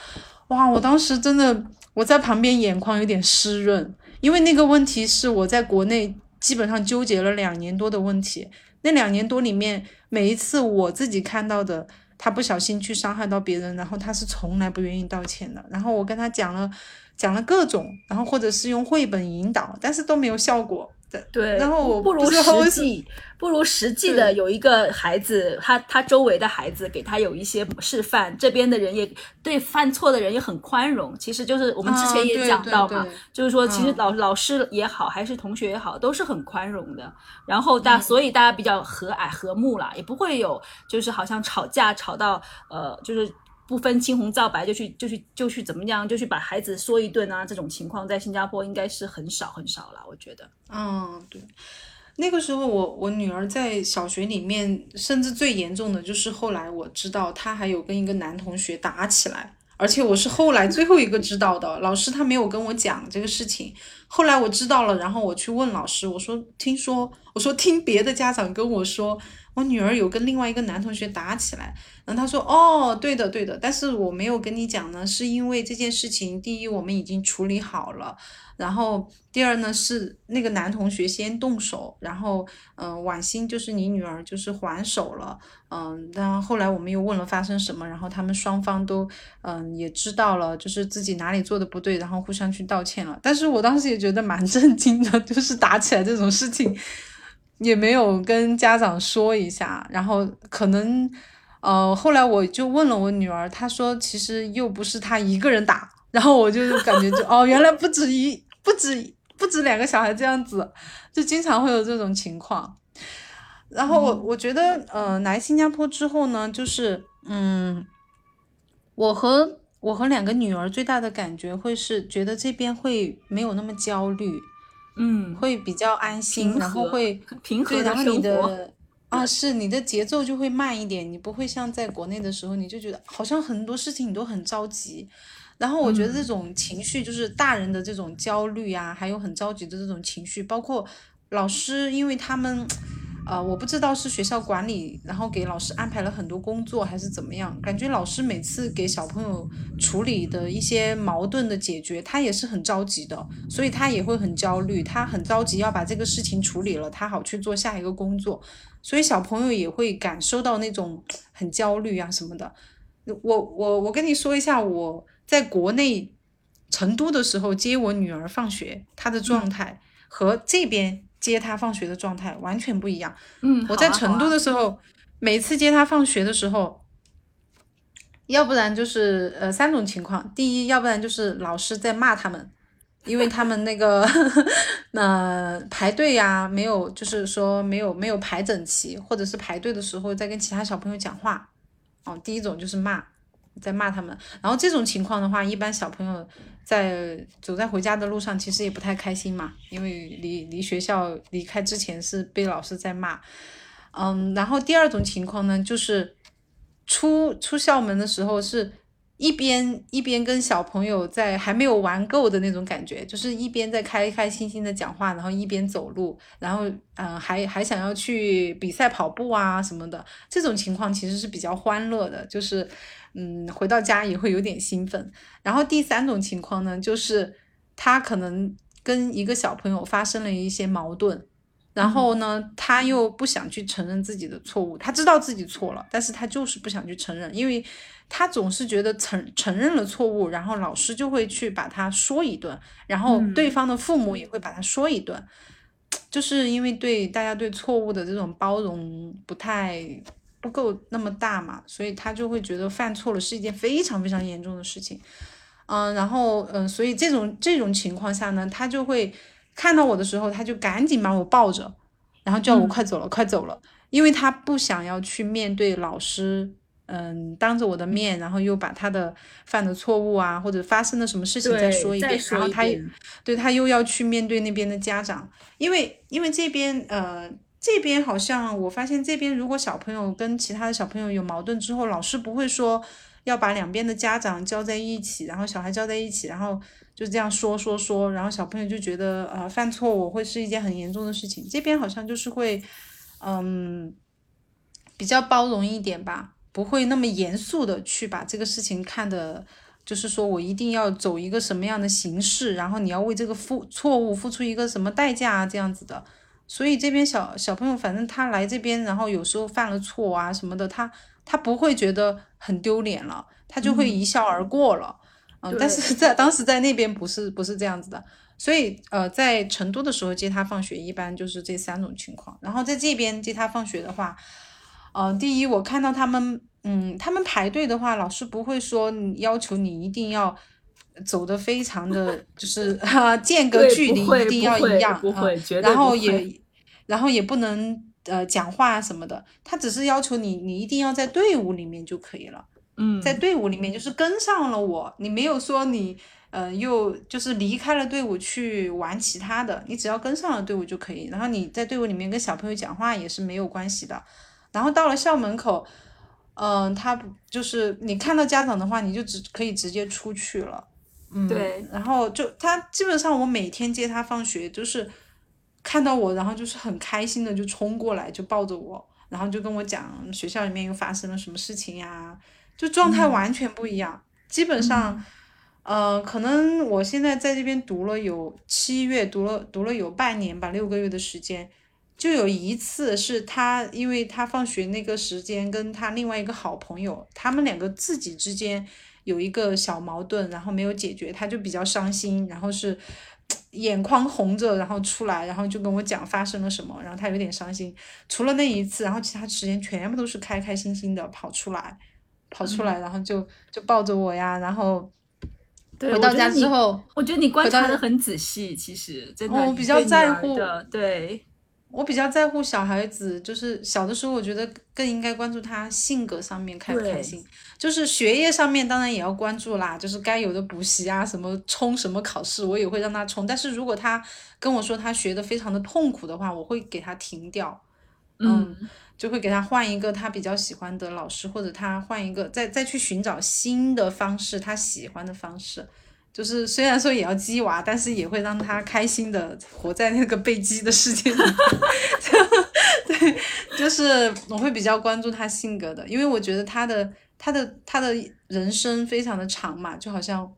哇，我当时真的我在旁边眼眶有点湿润，因为那个问题是我在国内基本上纠结了两年多的问题，那两年多里面每一次我自己看到的。他不小心去伤害到别人，然后他是从来不愿意道歉的。然后我跟他讲了，讲了各种，然后或者是用绘本引导，但是都没有效果。对，然后我不如实际，不如实际的有一个孩子，他他周围的孩子给他有一些示范，这边的人也对犯错的人也很宽容。其实就是我们之前也讲到嘛，就是说其实老老师也好，还是同学也好，都是很宽容的。然后大所以大家比较和蔼和睦啦，也不会有就是好像吵架吵到呃就是。不分青红皂白就去就去就去怎么样就去把孩子说一顿啊！这种情况在新加坡应该是很少很少了，我觉得。嗯，对。那个时候我我女儿在小学里面，甚至最严重的就是后来我知道她还有跟一个男同学打起来，而且我是后来最后一个知道的，老师他没有跟我讲这个事情。后来我知道了，然后我去问老师，我说听说，我说听别的家长跟我说。我女儿有跟另外一个男同学打起来。然后他说，哦，对的，对的，但是我没有跟你讲呢，是因为这件事情，第一我们已经处理好了，然后第二呢是那个男同学先动手，然后嗯，婉欣就是你女儿就是还手了，嗯，然后后来我们又问了发生什么，然后他们双方都嗯也知道了，就是自己哪里做的不对，然后互相去道歉了。但是我当时也觉得蛮 震惊的，就是打起来这种事情也没有跟家长说一下，然后可能。呃，后来我就问了我女儿，她说其实又不是她一个人打，然后我就感觉就哦，原来不止一不止不止两个小孩这样子，就经常会有这种情况。然后我我觉得，呃，来新加坡之后呢，就是嗯，我和我和两个女儿最大的感觉会是觉得这边会没有那么焦虑，嗯，会比较安心，然后会平和的生活。啊，是你的节奏就会慢一点，你不会像在国内的时候，你就觉得好像很多事情你都很着急。然后我觉得这种情绪就是大人的这种焦虑啊，还有很着急的这种情绪，包括老师，因为他们。呃，我不知道是学校管理，然后给老师安排了很多工作，还是怎么样？感觉老师每次给小朋友处理的一些矛盾的解决，他也是很着急的，所以他也会很焦虑，他很着急要把这个事情处理了，他好去做下一个工作，所以小朋友也会感受到那种很焦虑啊什么的。我我我跟你说一下，我在国内成都的时候接我女儿放学，她的状态和这边。接他放学的状态完全不一样。嗯，我在成都的时候，每次接他放学的时候，要不然就是呃三种情况：第一，要不然就是老师在骂他们，因为他们那个那 排队呀，没有就是说没有没有排整齐，或者是排队的时候在跟其他小朋友讲话。哦，第一种就是骂，在骂他们。然后这种情况的话，一般小朋友。在走在回家的路上，其实也不太开心嘛，因为离离学校离开之前是被老师在骂，嗯，然后第二种情况呢，就是出出校门的时候，是一边一边跟小朋友在还没有玩够的那种感觉，就是一边在开开心心的讲话，然后一边走路，然后嗯，还还想要去比赛跑步啊什么的，这种情况其实是比较欢乐的，就是。嗯，回到家也会有点兴奋。然后第三种情况呢，就是他可能跟一个小朋友发生了一些矛盾，然后呢，他又不想去承认自己的错误。他知道自己错了，但是他就是不想去承认，因为他总是觉得承承认了错误，然后老师就会去把他说一顿，然后对方的父母也会把他说一顿，就是因为对大家对错误的这种包容不太。不够那么大嘛，所以他就会觉得犯错了是一件非常非常严重的事情，嗯，然后嗯，所以这种这种情况下呢，他就会看到我的时候，他就赶紧把我抱着，然后叫我快走了，快走了，因为他不想要去面对老师，嗯，当着我的面，然后又把他的犯的错误啊，或者发生了什么事情再说一遍，然后他对他又要去面对那边的家长，因为因为这边呃。这边好像我发现，这边如果小朋友跟其他的小朋友有矛盾之后，老师不会说要把两边的家长叫在一起，然后小孩叫在一起，然后就这样说说说，然后小朋友就觉得呃犯错误会是一件很严重的事情。这边好像就是会，嗯，比较包容一点吧，不会那么严肃的去把这个事情看的，就是说我一定要走一个什么样的形式，然后你要为这个付错误付出一个什么代价啊这样子的。所以这边小小朋友，反正他来这边，然后有时候犯了错啊什么的，他他不会觉得很丢脸了，他就会一笑而过了。嗯，但是在当时在那边不是不是这样子的，所以呃，在成都的时候接他放学，一般就是这三种情况。然后在这边接他放学的话，呃，第一我看到他们，嗯，他们排队的话，老师不会说要求你一定要走的非常的就是 哈间隔距离一定要一样，然后也。然后也不能呃讲话什么的，他只是要求你，你一定要在队伍里面就可以了。嗯，在队伍里面就是跟上了我，你没有说你呃又就是离开了队伍去玩其他的，你只要跟上了队伍就可以。然后你在队伍里面跟小朋友讲话也是没有关系的。然后到了校门口，嗯，他就是你看到家长的话，你就只可以直接出去了。嗯，对。然后就他基本上我每天接他放学就是。看到我，然后就是很开心的就冲过来，就抱着我，然后就跟我讲学校里面又发生了什么事情呀，就状态完全不一样。基本上，呃，可能我现在在这边读了有七月，读了读了有半年吧，六个月的时间，就有一次是他，因为他放学那个时间跟他另外一个好朋友，他们两个自己之间有一个小矛盾，然后没有解决，他就比较伤心，然后是。眼眶红着，然后出来，然后就跟我讲发生了什么，然后他有点伤心。除了那一次，然后其他时间全部都是开开心心的跑出来，跑出来，然后就就抱着我呀，然后回到家之后，我觉得你观察的很仔细，其实真的，我比较在乎的，对。我比较在乎小孩子，就是小的时候，我觉得更应该关注他性格上面开不开心。就是学业上面当然也要关注啦，就是该有的补习啊，什么冲什么考试，我也会让他冲。但是如果他跟我说他学的非常的痛苦的话，我会给他停掉，嗯，就会给他换一个他比较喜欢的老师，或者他换一个再再去寻找新的方式，他喜欢的方式。就是虽然说也要鸡娃，但是也会让他开心的活在那个被鸡的世界里。对，就是我会比较关注他性格的，因为我觉得他的他的他的人生非常的长嘛，就好像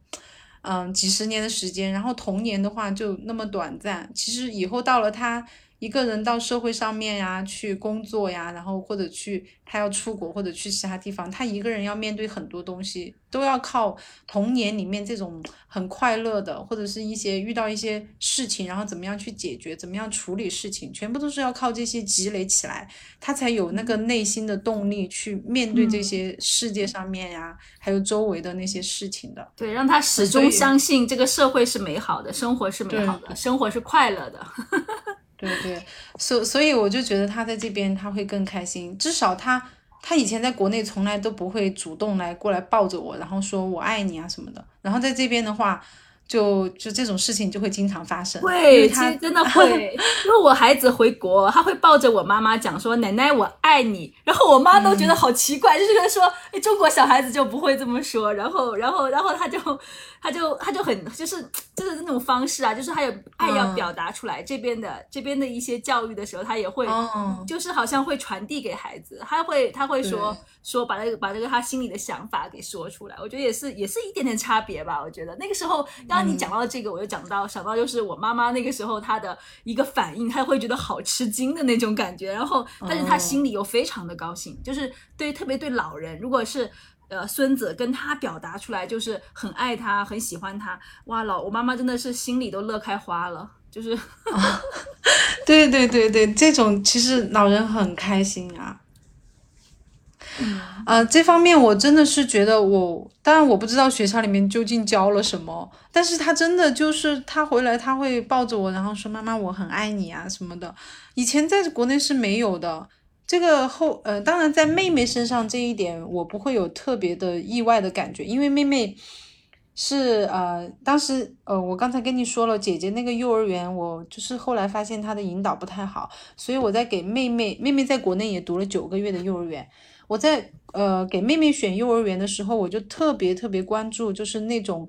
嗯几十年的时间，然后童年的话就那么短暂，其实以后到了他。一个人到社会上面呀，去工作呀，然后或者去他要出国或者去其他地方，他一个人要面对很多东西，都要靠童年里面这种很快乐的，或者是一些遇到一些事情，然后怎么样去解决，怎么样处理事情，全部都是要靠这些积累起来，他才有那个内心的动力去面对这些世界上面呀，还有周围的那些事情的。对，让他始终相信这个社会是美好的，生活是美好的，生活是快乐的。对对，所所以我就觉得他在这边他会更开心，至少他他以前在国内从来都不会主动来过来抱着我，然后说我爱你啊什么的，然后在这边的话。就就这种事情就会经常发生，会，真的会。因为我孩子回国，他会抱着我妈妈讲说：“奶奶，我爱你。”然后我妈都觉得好奇怪，就是说，哎，中国小孩子就不会这么说。然后，然后，然后他就，他就，他就很，就是就是那种方式啊，就是他有爱要表达出来。这边的这边的一些教育的时候，他也会，就是好像会传递给孩子，他会他会说说把那个把这个他心里的想法给说出来。我觉得也是也是一点点差别吧。我觉得那个时候。当你讲到这个，我就讲到想到就是我妈妈那个时候她的一个反应，她会觉得好吃惊的那种感觉，然后但是她心里又非常的高兴，就是对特别对老人，如果是呃孙子跟他表达出来就是很爱他很喜欢他，哇老我妈妈真的是心里都乐开花了，就是，对对对对，这种其实老人很开心啊。呃，这方面我真的是觉得我，当然我不知道学校里面究竟教了什么，但是他真的就是他回来他会抱着我，然后说妈妈我很爱你啊什么的，以前在国内是没有的。这个后呃，当然在妹妹身上这一点我不会有特别的意外的感觉，因为妹妹是呃当时呃我刚才跟你说了，姐姐那个幼儿园我就是后来发现她的引导不太好，所以我在给妹妹，妹妹在国内也读了九个月的幼儿园。我在呃给妹妹选幼儿园的时候，我就特别特别关注，就是那种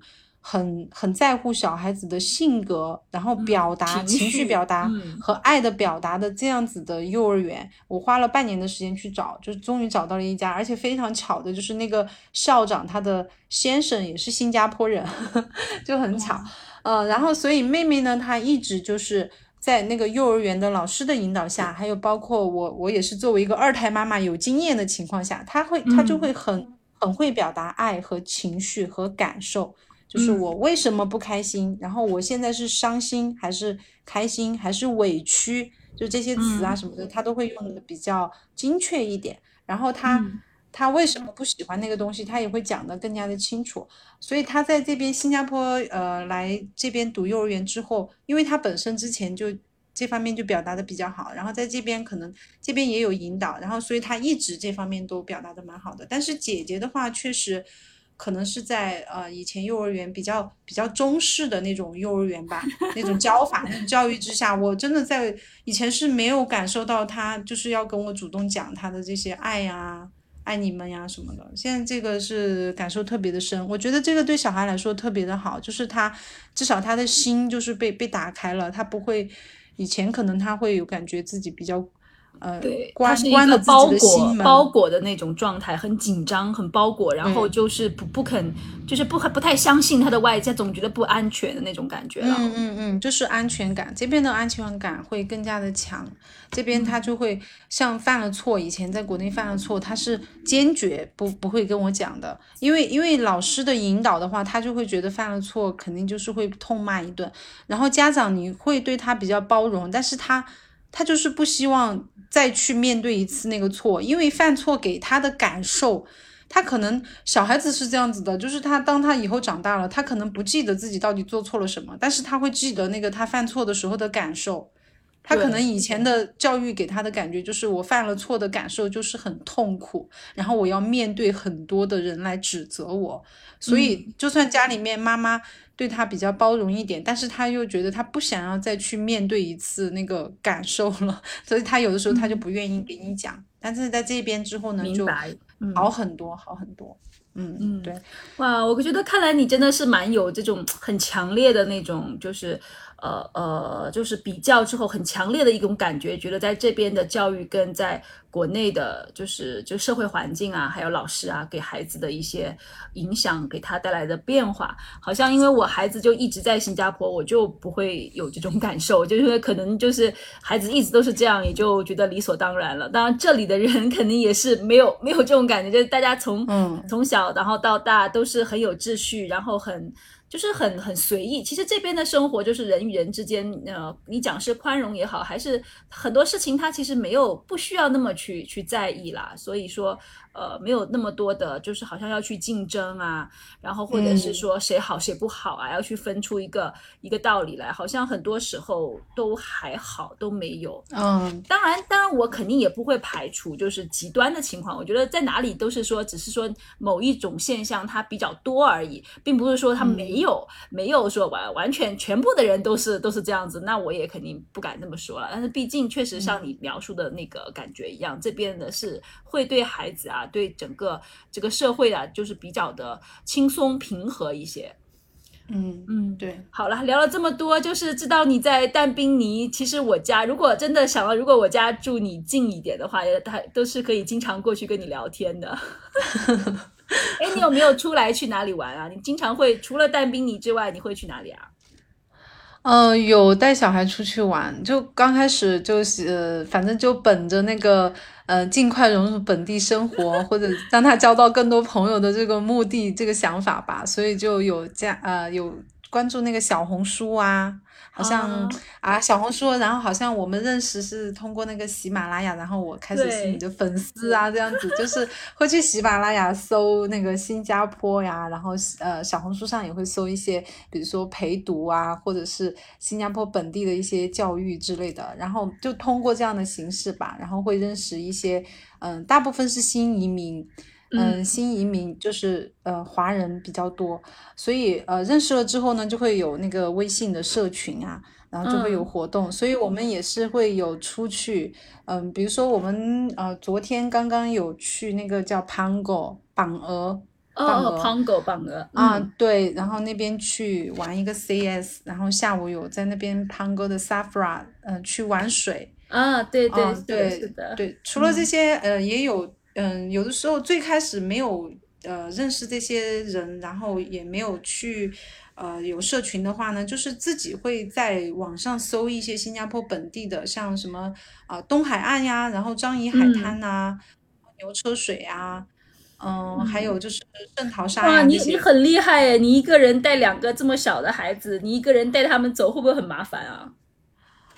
很很在乎小孩子的性格，然后表达情绪表达和爱的表达的这样子的幼儿园。我花了半年的时间去找，就是终于找到了一家，而且非常巧的就是那个校长他的先生也是新加坡人，就很巧。呃，然后所以妹妹呢，她一直就是。在那个幼儿园的老师的引导下，还有包括我，我也是作为一个二胎妈妈有经验的情况下，她会她就会很很会表达爱和情绪和感受，就是我为什么不开心，然后我现在是伤心还是开心还是委屈，就这些词啊什么的，他都会用的比较精确一点，然后他。他为什么不喜欢那个东西？他也会讲的更加的清楚。所以他在这边新加坡，呃，来这边读幼儿园之后，因为他本身之前就这方面就表达的比较好，然后在这边可能这边也有引导，然后所以他一直这方面都表达的蛮好的。但是姐姐的话，确实可能是在呃以前幼儿园比较比较中式的那种幼儿园吧，那种 教法、那种教育之下，我真的在以前是没有感受到他就是要跟我主动讲他的这些爱呀。爱你们呀什么的，现在这个是感受特别的深，我觉得这个对小孩来说特别的好，就是他至少他的心就是被被打开了，他不会以前可能他会有感觉自己比较呃，对，关它是一关个包。裹包裹的那种状态，很紧张，很包裹，然后就是不不肯，就是不不太相信他的外界，总觉得不安全的那种感觉了。嗯嗯嗯，就是安全感，这边的安全感会更加的强。这边他就会像犯了错，以前在国内犯了错，他是坚决不不会跟我讲的，因为因为老师的引导的话，他就会觉得犯了错肯定就是会痛骂一顿，然后家长你会对他比较包容，但是他他就是不希望再去面对一次那个错，因为犯错给他的感受。他可能小孩子是这样子的，就是他当他以后长大了，他可能不记得自己到底做错了什么，但是他会记得那个他犯错的时候的感受。他可能以前的教育给他的感觉就是我犯了错的感受就是很痛苦，然后我要面对很多的人来指责我，所以就算家里面妈妈对他比较包容一点，但是他又觉得他不想要再去面对一次那个感受了，所以他有的时候他就不愿意给你讲。但是在这边之后呢，就好很多，好很多。嗯嗯，对。哇，我觉得看来你真的是蛮有这种很强烈的那种，就是。呃呃，就是比较之后很强烈的一种感觉，觉得在这边的教育跟在国内的，就是就社会环境啊，还有老师啊，给孩子的一些影响，给他带来的变化，好像因为我孩子就一直在新加坡，我就不会有这种感受，就是因为可能就是孩子一直都是这样，也就觉得理所当然了。当然，这里的人 肯定也是没有没有这种感觉，就是大家从从小然后到大都是很有秩序，然后很。就是很很随意，其实这边的生活就是人与人之间，呃，你讲是宽容也好，还是很多事情他其实没有不需要那么去去在意啦，所以说。呃，没有那么多的，就是好像要去竞争啊，然后或者是说谁好谁不好啊，要去分出一个一个道理来，好像很多时候都还好，都没有。嗯，当然，当然我肯定也不会排除就是极端的情况，我觉得在哪里都是说，只是说某一种现象它比较多而已，并不是说它没有没有说完完全全部的人都是都是这样子，那我也肯定不敢这么说了。但是毕竟确实像你描述的那个感觉一样，这边的是会对孩子啊。对整个这个社会啊，就是比较的轻松平和一些。嗯嗯，对。好了，聊了这么多，就是知道你在但宾尼。其实我家如果真的想到，如果我家住你近一点的话，也他都是可以经常过去跟你聊天的。哎，你有没有出来去哪里玩啊？你经常会除了但宾尼之外，你会去哪里啊？呃，有带小孩出去玩，就刚开始就是，反正就本着那个。呃，尽快融入本地生活，或者让他交到更多朋友的这个目的，这个想法吧，所以就有加呃有关注那个小红书啊。好像啊，小红书，然后好像我们认识是通过那个喜马拉雅，然后我开始是你的粉丝啊，这样子就是会去喜马拉雅搜那个新加坡呀，然后呃小红书上也会搜一些，比如说陪读啊，或者是新加坡本地的一些教育之类的，然后就通过这样的形式吧，然后会认识一些，嗯，大部分是新移民。嗯，新移民就是呃华人比较多，所以呃认识了之后呢，就会有那个微信的社群啊，然后就会有活动，所以我们也是会有出去，嗯，比如说我们呃昨天刚刚有去那个叫 Pango 榜鹅，哦，Pango 榜鹅。啊，对，然后那边去玩一个 CS，然后下午有在那边 Pango 的 Safra，嗯，去玩水啊，对。对对，是的，对，除了这些呃也有。嗯，有的时候最开始没有呃认识这些人，然后也没有去呃有社群的话呢，就是自己会在网上搜一些新加坡本地的，像什么啊东海岸呀，然后樟宜海滩呐，牛车水啊，嗯，还有就是圣淘沙哇，你你很厉害诶，你一个人带两个这么小的孩子，你一个人带他们走会不会很麻烦啊？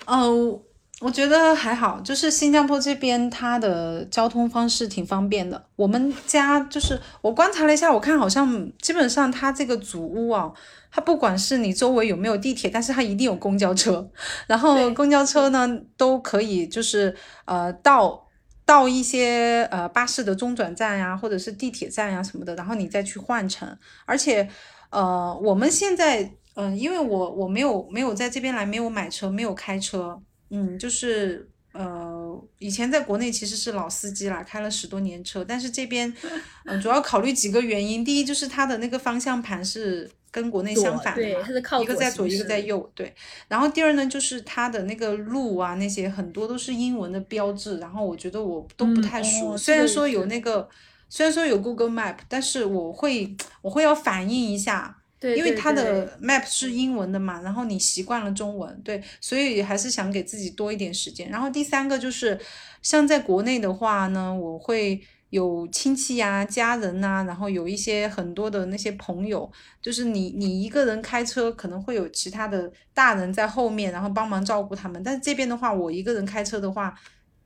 嗯。我觉得还好，就是新加坡这边它的交通方式挺方便的。我们家就是我观察了一下，我看好像基本上它这个祖屋啊，它不管是你周围有没有地铁，但是它一定有公交车。然后公交车呢都可以就是呃到到一些呃巴士的中转站呀，或者是地铁站呀什么的，然后你再去换乘。而且呃我们现在嗯，因为我我没有没有在这边来，没有买车，没有开车。嗯，就是呃，以前在国内其实是老司机啦，开了十多年车，但是这边，嗯，主要考虑几个原因。第一就是它的那个方向盘是跟国内相反的嘛，一个在左，一个在右，对。然后第二呢，就是它的那个路啊，那些很多都是英文的标志，然后我觉得我都不太熟。虽然说有那个，虽然说有 Google Map，但是我会我会要反应一下，对，因为它的 Map 是英文的嘛，然后你习惯了中文，对，所以还是想给自己多一点时间。然后第三个就是像在国内的话呢，我会。有亲戚呀、家人呐，然后有一些很多的那些朋友，就是你你一个人开车，可能会有其他的大人在后面，然后帮忙照顾他们。但是这边的话，我一个人开车的话，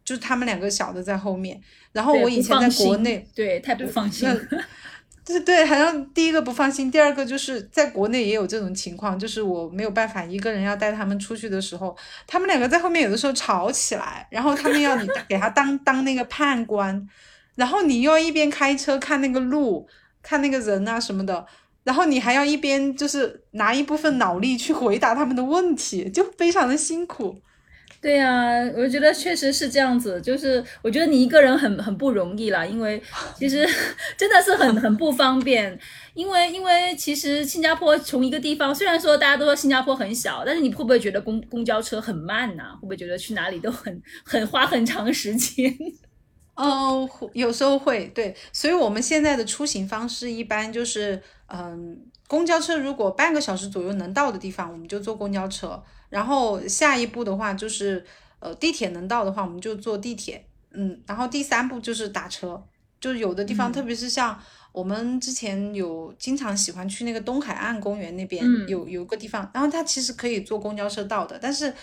就是他们两个小的在后面。然后我以前在国内，对太不放心。对对，好像第一个不放心，第二个就是在国内也有这种情况，就是我没有办法一个人要带他们出去的时候，他们两个在后面有的时候吵起来，然后他们要你 给他当当那个判官。然后你又要一边开车看那个路，看那个人啊什么的，然后你还要一边就是拿一部分脑力去回答他们的问题，就非常的辛苦。对呀，我觉得确实是这样子，就是我觉得你一个人很很不容易啦，因为其实 真的是很很不方便，因为因为其实新加坡从一个地方，虽然说大家都说新加坡很小，但是你会不会觉得公公交车很慢呐？会不会觉得去哪里都很很花很长时间？哦，有时候会对，所以我们现在的出行方式一般就是，嗯，公交车如果半个小时左右能到的地方，我们就坐公交车。然后下一步的话就是，呃，地铁能到的话，我们就坐地铁。嗯，然后第三步就是打车，就是有的地方，特别是像我们之前有经常喜欢去那个东海岸公园那边，有有个地方，然后它其实可以坐公交车到的，但是。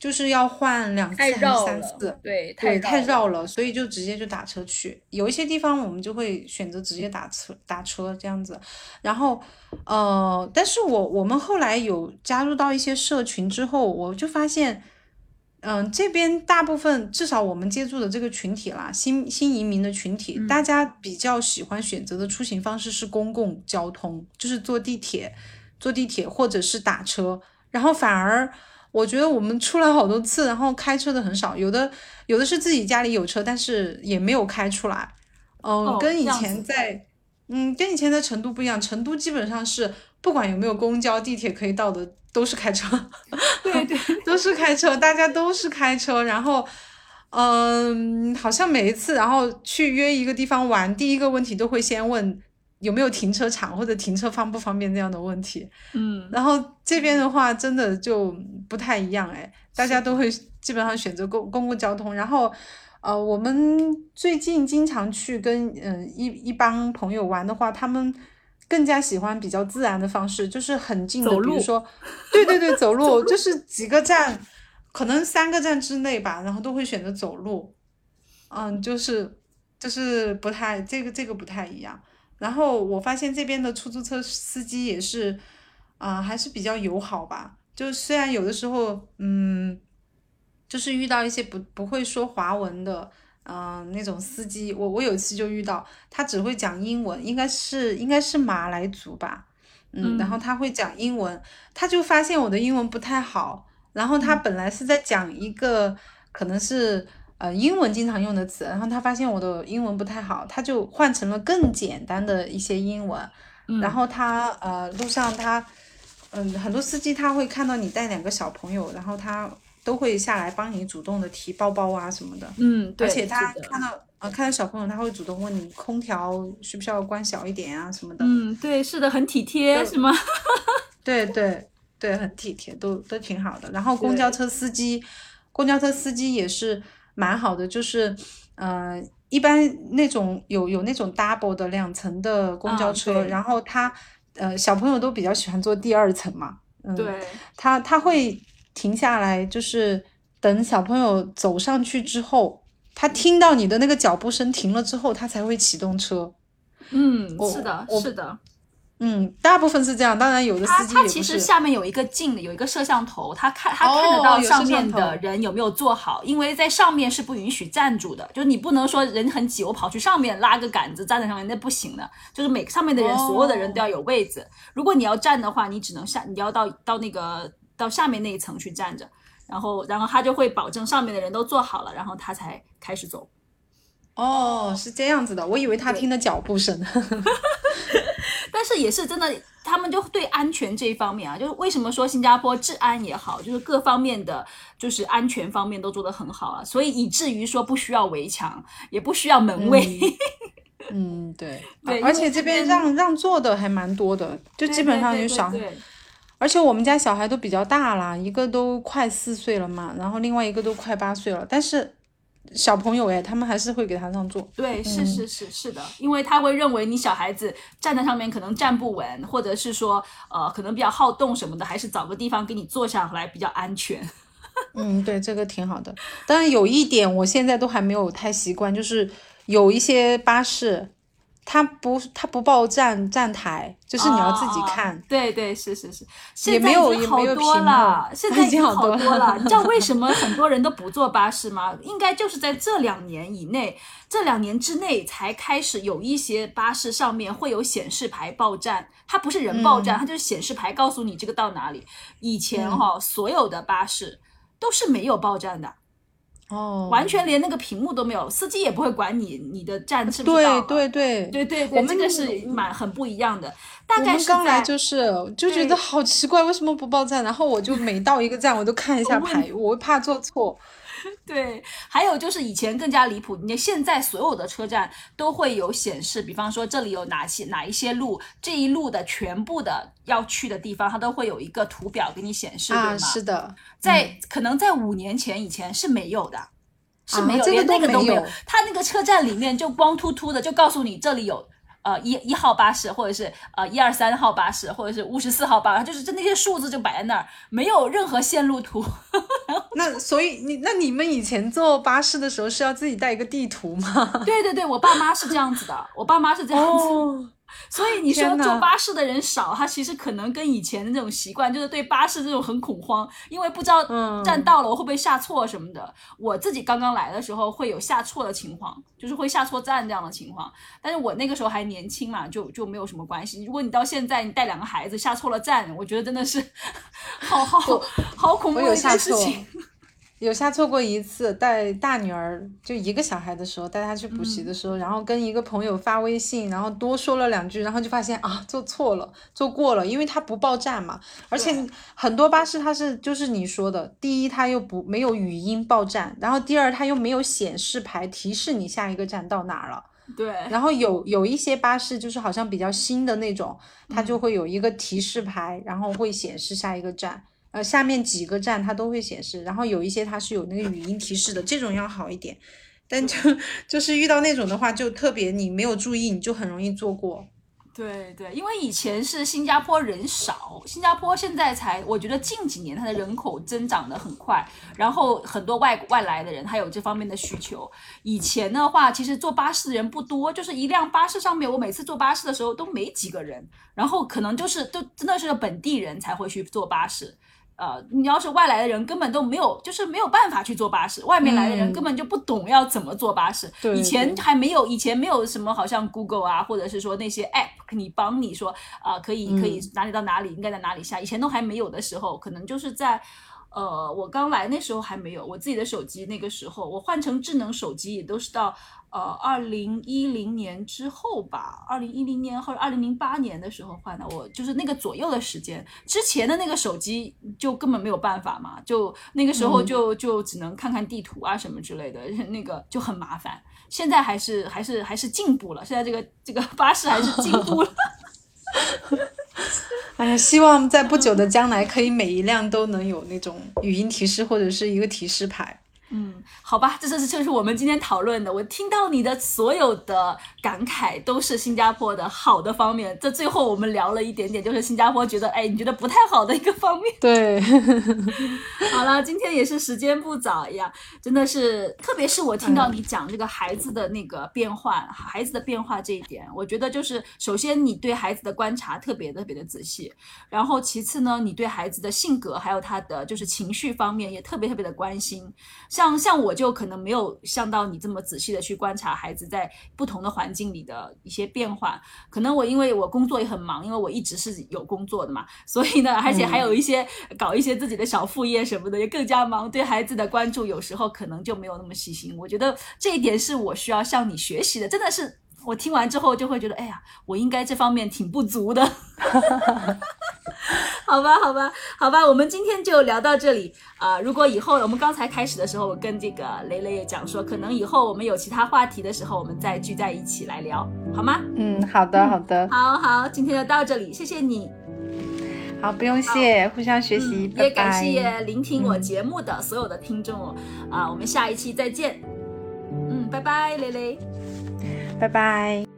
就是要换两次还是三次？对对，太绕了，所以就直接就打车去。有一些地方我们就会选择直接打车打车这样子。然后，呃，但是我我们后来有加入到一些社群之后，我就发现，嗯，这边大部分至少我们接触的这个群体啦，新新移民的群体，大家比较喜欢选择的出行方式是公共交通，就是坐地铁，坐地铁或者是打车，然后反而。我觉得我们出来好多次，然后开车的很少，有的有的是自己家里有车，但是也没有开出来。嗯，跟以前在，嗯，跟以前在成都不一样。成都基本上是不管有没有公交、地铁可以到的，都是开车。对对，都是开车，大家都是开车。然后，嗯，好像每一次，然后去约一个地方玩，第一个问题都会先问。有没有停车场或者停车方不方便这样的问题？嗯，然后这边的话真的就不太一样哎，大家都会基本上选择公公共交通。然后，呃，我们最近经常去跟嗯一一帮朋友玩的话，他们更加喜欢比较自然的方式，就是很近的，比如说，对对对，走路 就是几个站，可能三个站之内吧，然后都会选择走路。嗯，就是就是不太这个这个不太一样。然后我发现这边的出租车司机也是，啊，还是比较友好吧。就虽然有的时候，嗯，就是遇到一些不不会说华文的，嗯，那种司机，我我有一次就遇到，他只会讲英文，应该是应该是马来族吧，嗯，然后他会讲英文，他就发现我的英文不太好，然后他本来是在讲一个可能是。呃，英文经常用的词，然后他发现我的英文不太好，他就换成了更简单的一些英文。然后他呃，路上他，嗯，很多司机他会看到你带两个小朋友，然后他都会下来帮你主动的提包包啊什么的。嗯，而且他看到呃看到小朋友，他会主动问你空调需不需要关小一点啊什么的。嗯，对，是的，很体贴，是吗？对对对，很体贴，都都挺好的。然后公交车司机，公交车司机也是。蛮好的，就是，呃，一般那种有有那种 double 的两层的公交车，然后他，呃，小朋友都比较喜欢坐第二层嘛，嗯，对，他他会停下来，就是等小朋友走上去之后，他听到你的那个脚步声停了之后，他才会启动车。嗯，是的，是的。嗯，大部分是这样，当然有的司机他他其实下面有一个镜的，有一个摄像头，他看他看得到上面的人有没有坐好，因为在上面是不允许站住的，就是你不能说人很挤，我跑去上面拉个杆子站在上面，那不行的，就是每上面的人所有的人都要有位置，如果你要站的话，你只能下你要到到那个到下面那一层去站着，然后然后他就会保证上面的人都坐好了，然后他才开始走。哦，是这样子的，我以为他听的脚步声。但是是也是真的，他们就对安全这一方面啊，就是为什么说新加坡治安也好，就是各方面的就是安全方面都做得很好啊，所以以至于说不需要围墙，也不需要门卫。嗯，对，对而且这边这边让让座的还蛮多的，就基本上有小孩，而且我们家小孩都比较大啦，一个都快四岁了嘛，然后另外一个都快八岁了，但是小朋友哎，他们还是会给他让座。对，是是是是的，因为他会认为你小孩子站在上面可能站不稳，或者是说呃可能比较好动什么的，还是找个地方给你坐下来比较安全。嗯，对，这个挺好的。但是有一点，我现在都还没有太习惯，就是有一些巴士，它不它不报站站台，就是你要自己看。哦对对，是是是，也现在已经好多屏了，幕 现在已经好多了了。你知道为 什么很多人都不坐巴士吗？应该就是在这两年以内，这两年之内才开始有一些巴士上面会有显示牌报站，它不是人报站，它就是显示牌告诉你这个到哪里。以前哈、所有的巴士都是没有报站的。哦，完全连那个屏幕都没有，司机也不会管你你的站是不是对对对对对对，我们这个是蛮很不一样的。大概是们刚来就是就觉得好奇怪，为什么不报站？然后我就每到一个站，我都看一下牌，我怕做错。对，还有就是以前更加离谱，你现在所有的车站都会有显示，比方说这里有哪些哪一些路，这一路的全部的要去的地方，它都会有一个图表给你显示，对啊，吗？是的，在、可能在五年前以前是没有的。是啊没有，这个连那个都没有。它那个车站里面就光秃秃的，就告诉你这里有呃一一号巴士，或者是呃一二三号巴士，或者是五十四号巴士，就是就那些数字就摆在那儿，没有任何线路图。那所以你那你们以前坐巴士的时候是要自己带一个地图吗？对对对，我爸妈是这样子的，我爸妈是这样子。哦，所以你说坐巴士的人少，他其实可能跟以前的那种习惯，就是对巴士这种很恐慌，因为不知道嗯站到了我会不会下错什么的。我自己刚刚来的时候会有下错的情况，就是会下错站这样的情况。但是我那个时候还年轻嘛，就就没有什么关系。如果你到现在你带两个孩子下错了站，我觉得真的是 好好好恐怖的一有下错件事情。，有下错过一次，带大女儿就一个小孩的时候，带她去补习的时候，然后跟一个朋友发微信，然后多说了两句，然后就发现啊，做错了，做过了，因为他不报站嘛，而且很多巴士它是就是你说的，第一它又不没有语音报站，然后第二它又没有显示牌提示你下一个站到哪儿了。对，然后有有一些巴士就是好像比较新的那种，它嗯。就会有一个提示牌，然后会显示下一个站，呃，下面几个站它都会显示。然后有一些它是有那个语音提示的，这种要好一点。但就就是遇到那种的话，就特别你没有注意，你就很容易错过。对对，因为以前是新加坡人少，新加坡现在才，我觉得近几年它的人口增长的很快，然后很多外外来的人他有这方面的需求。以前的话，其实坐巴士的人不多，就是一辆巴士上面，我每次坐巴士的时候都没几个人，然后可能就是都真的是本地人才会去坐巴士。呃，你要是外来的人，根本都没有，就是没有办法去坐巴士。外面来的人嗯根本就不懂要怎么坐巴士。对以前还没有，以前没有什么，好像 Google 啊，或者是说那些 App 你帮你说啊、可以可以哪里到哪里，应该在哪里下。以前都还没有的时候，可能就是在。呃，我刚来那时候还没有，我自己的手机那个时候，我换成智能手机也都是到呃二零一零年之后吧，二零一零年或者二零零八年的时候换的，我就是那个左右的时间，之前的那个手机就根本没有办法嘛，就那个时候就、就只能看看地图啊什么之类的，那个就很麻烦。现在还是还是还是进步了，现在这个这个巴士还是进步了。哎呀，希望在不久的将来，可以每一辆都能有那种语音提示或者是一个提示牌。嗯，好吧，这就是就是我们今天讨论的。我听到你的所有的感慨都是新加坡的好的方面。这最后我们聊了一点点，就是新加坡觉得，哎，你觉得不太好的一个方面。对，好了，今天也是时间不早呀，真的是，特别是我听到你讲这个孩子的那个变化，孩子的变化这一点，我觉得就是首先你对孩子的观察特别特别的仔细，然后其次呢，你对孩子的性格还有他的就是情绪方面也特别特别的关心。像像像我就可能没有像到你这么仔细的去观察孩子在不同的环境里的一些变化。可能我因为我工作也很忙，因为我一直是有工作的嘛，所以呢，而且还有一些、搞一些自己的小副业什么的，也更加忙。对孩子的关注有时候可能就没有那么细心。我觉得这一点是我需要向你学习的，真的是我听完之后就会觉得，哎呀，我应该这方面挺不足的。好吧，好吧，好吧，我们今天就聊到这里啊、如果以后我们刚才开始的时候，我跟这个雷雷也讲说，可能以后我们有其他话题的时候，我们再聚在一起来聊，好吗？嗯，好的，好的，好好，今天就到这里，谢谢你。好，不用谢，互相学习，嗯、拜拜。也感谢聆听我节目的所有的听众啊、我们下一期再见。嗯，拜拜，雷雷。拜拜。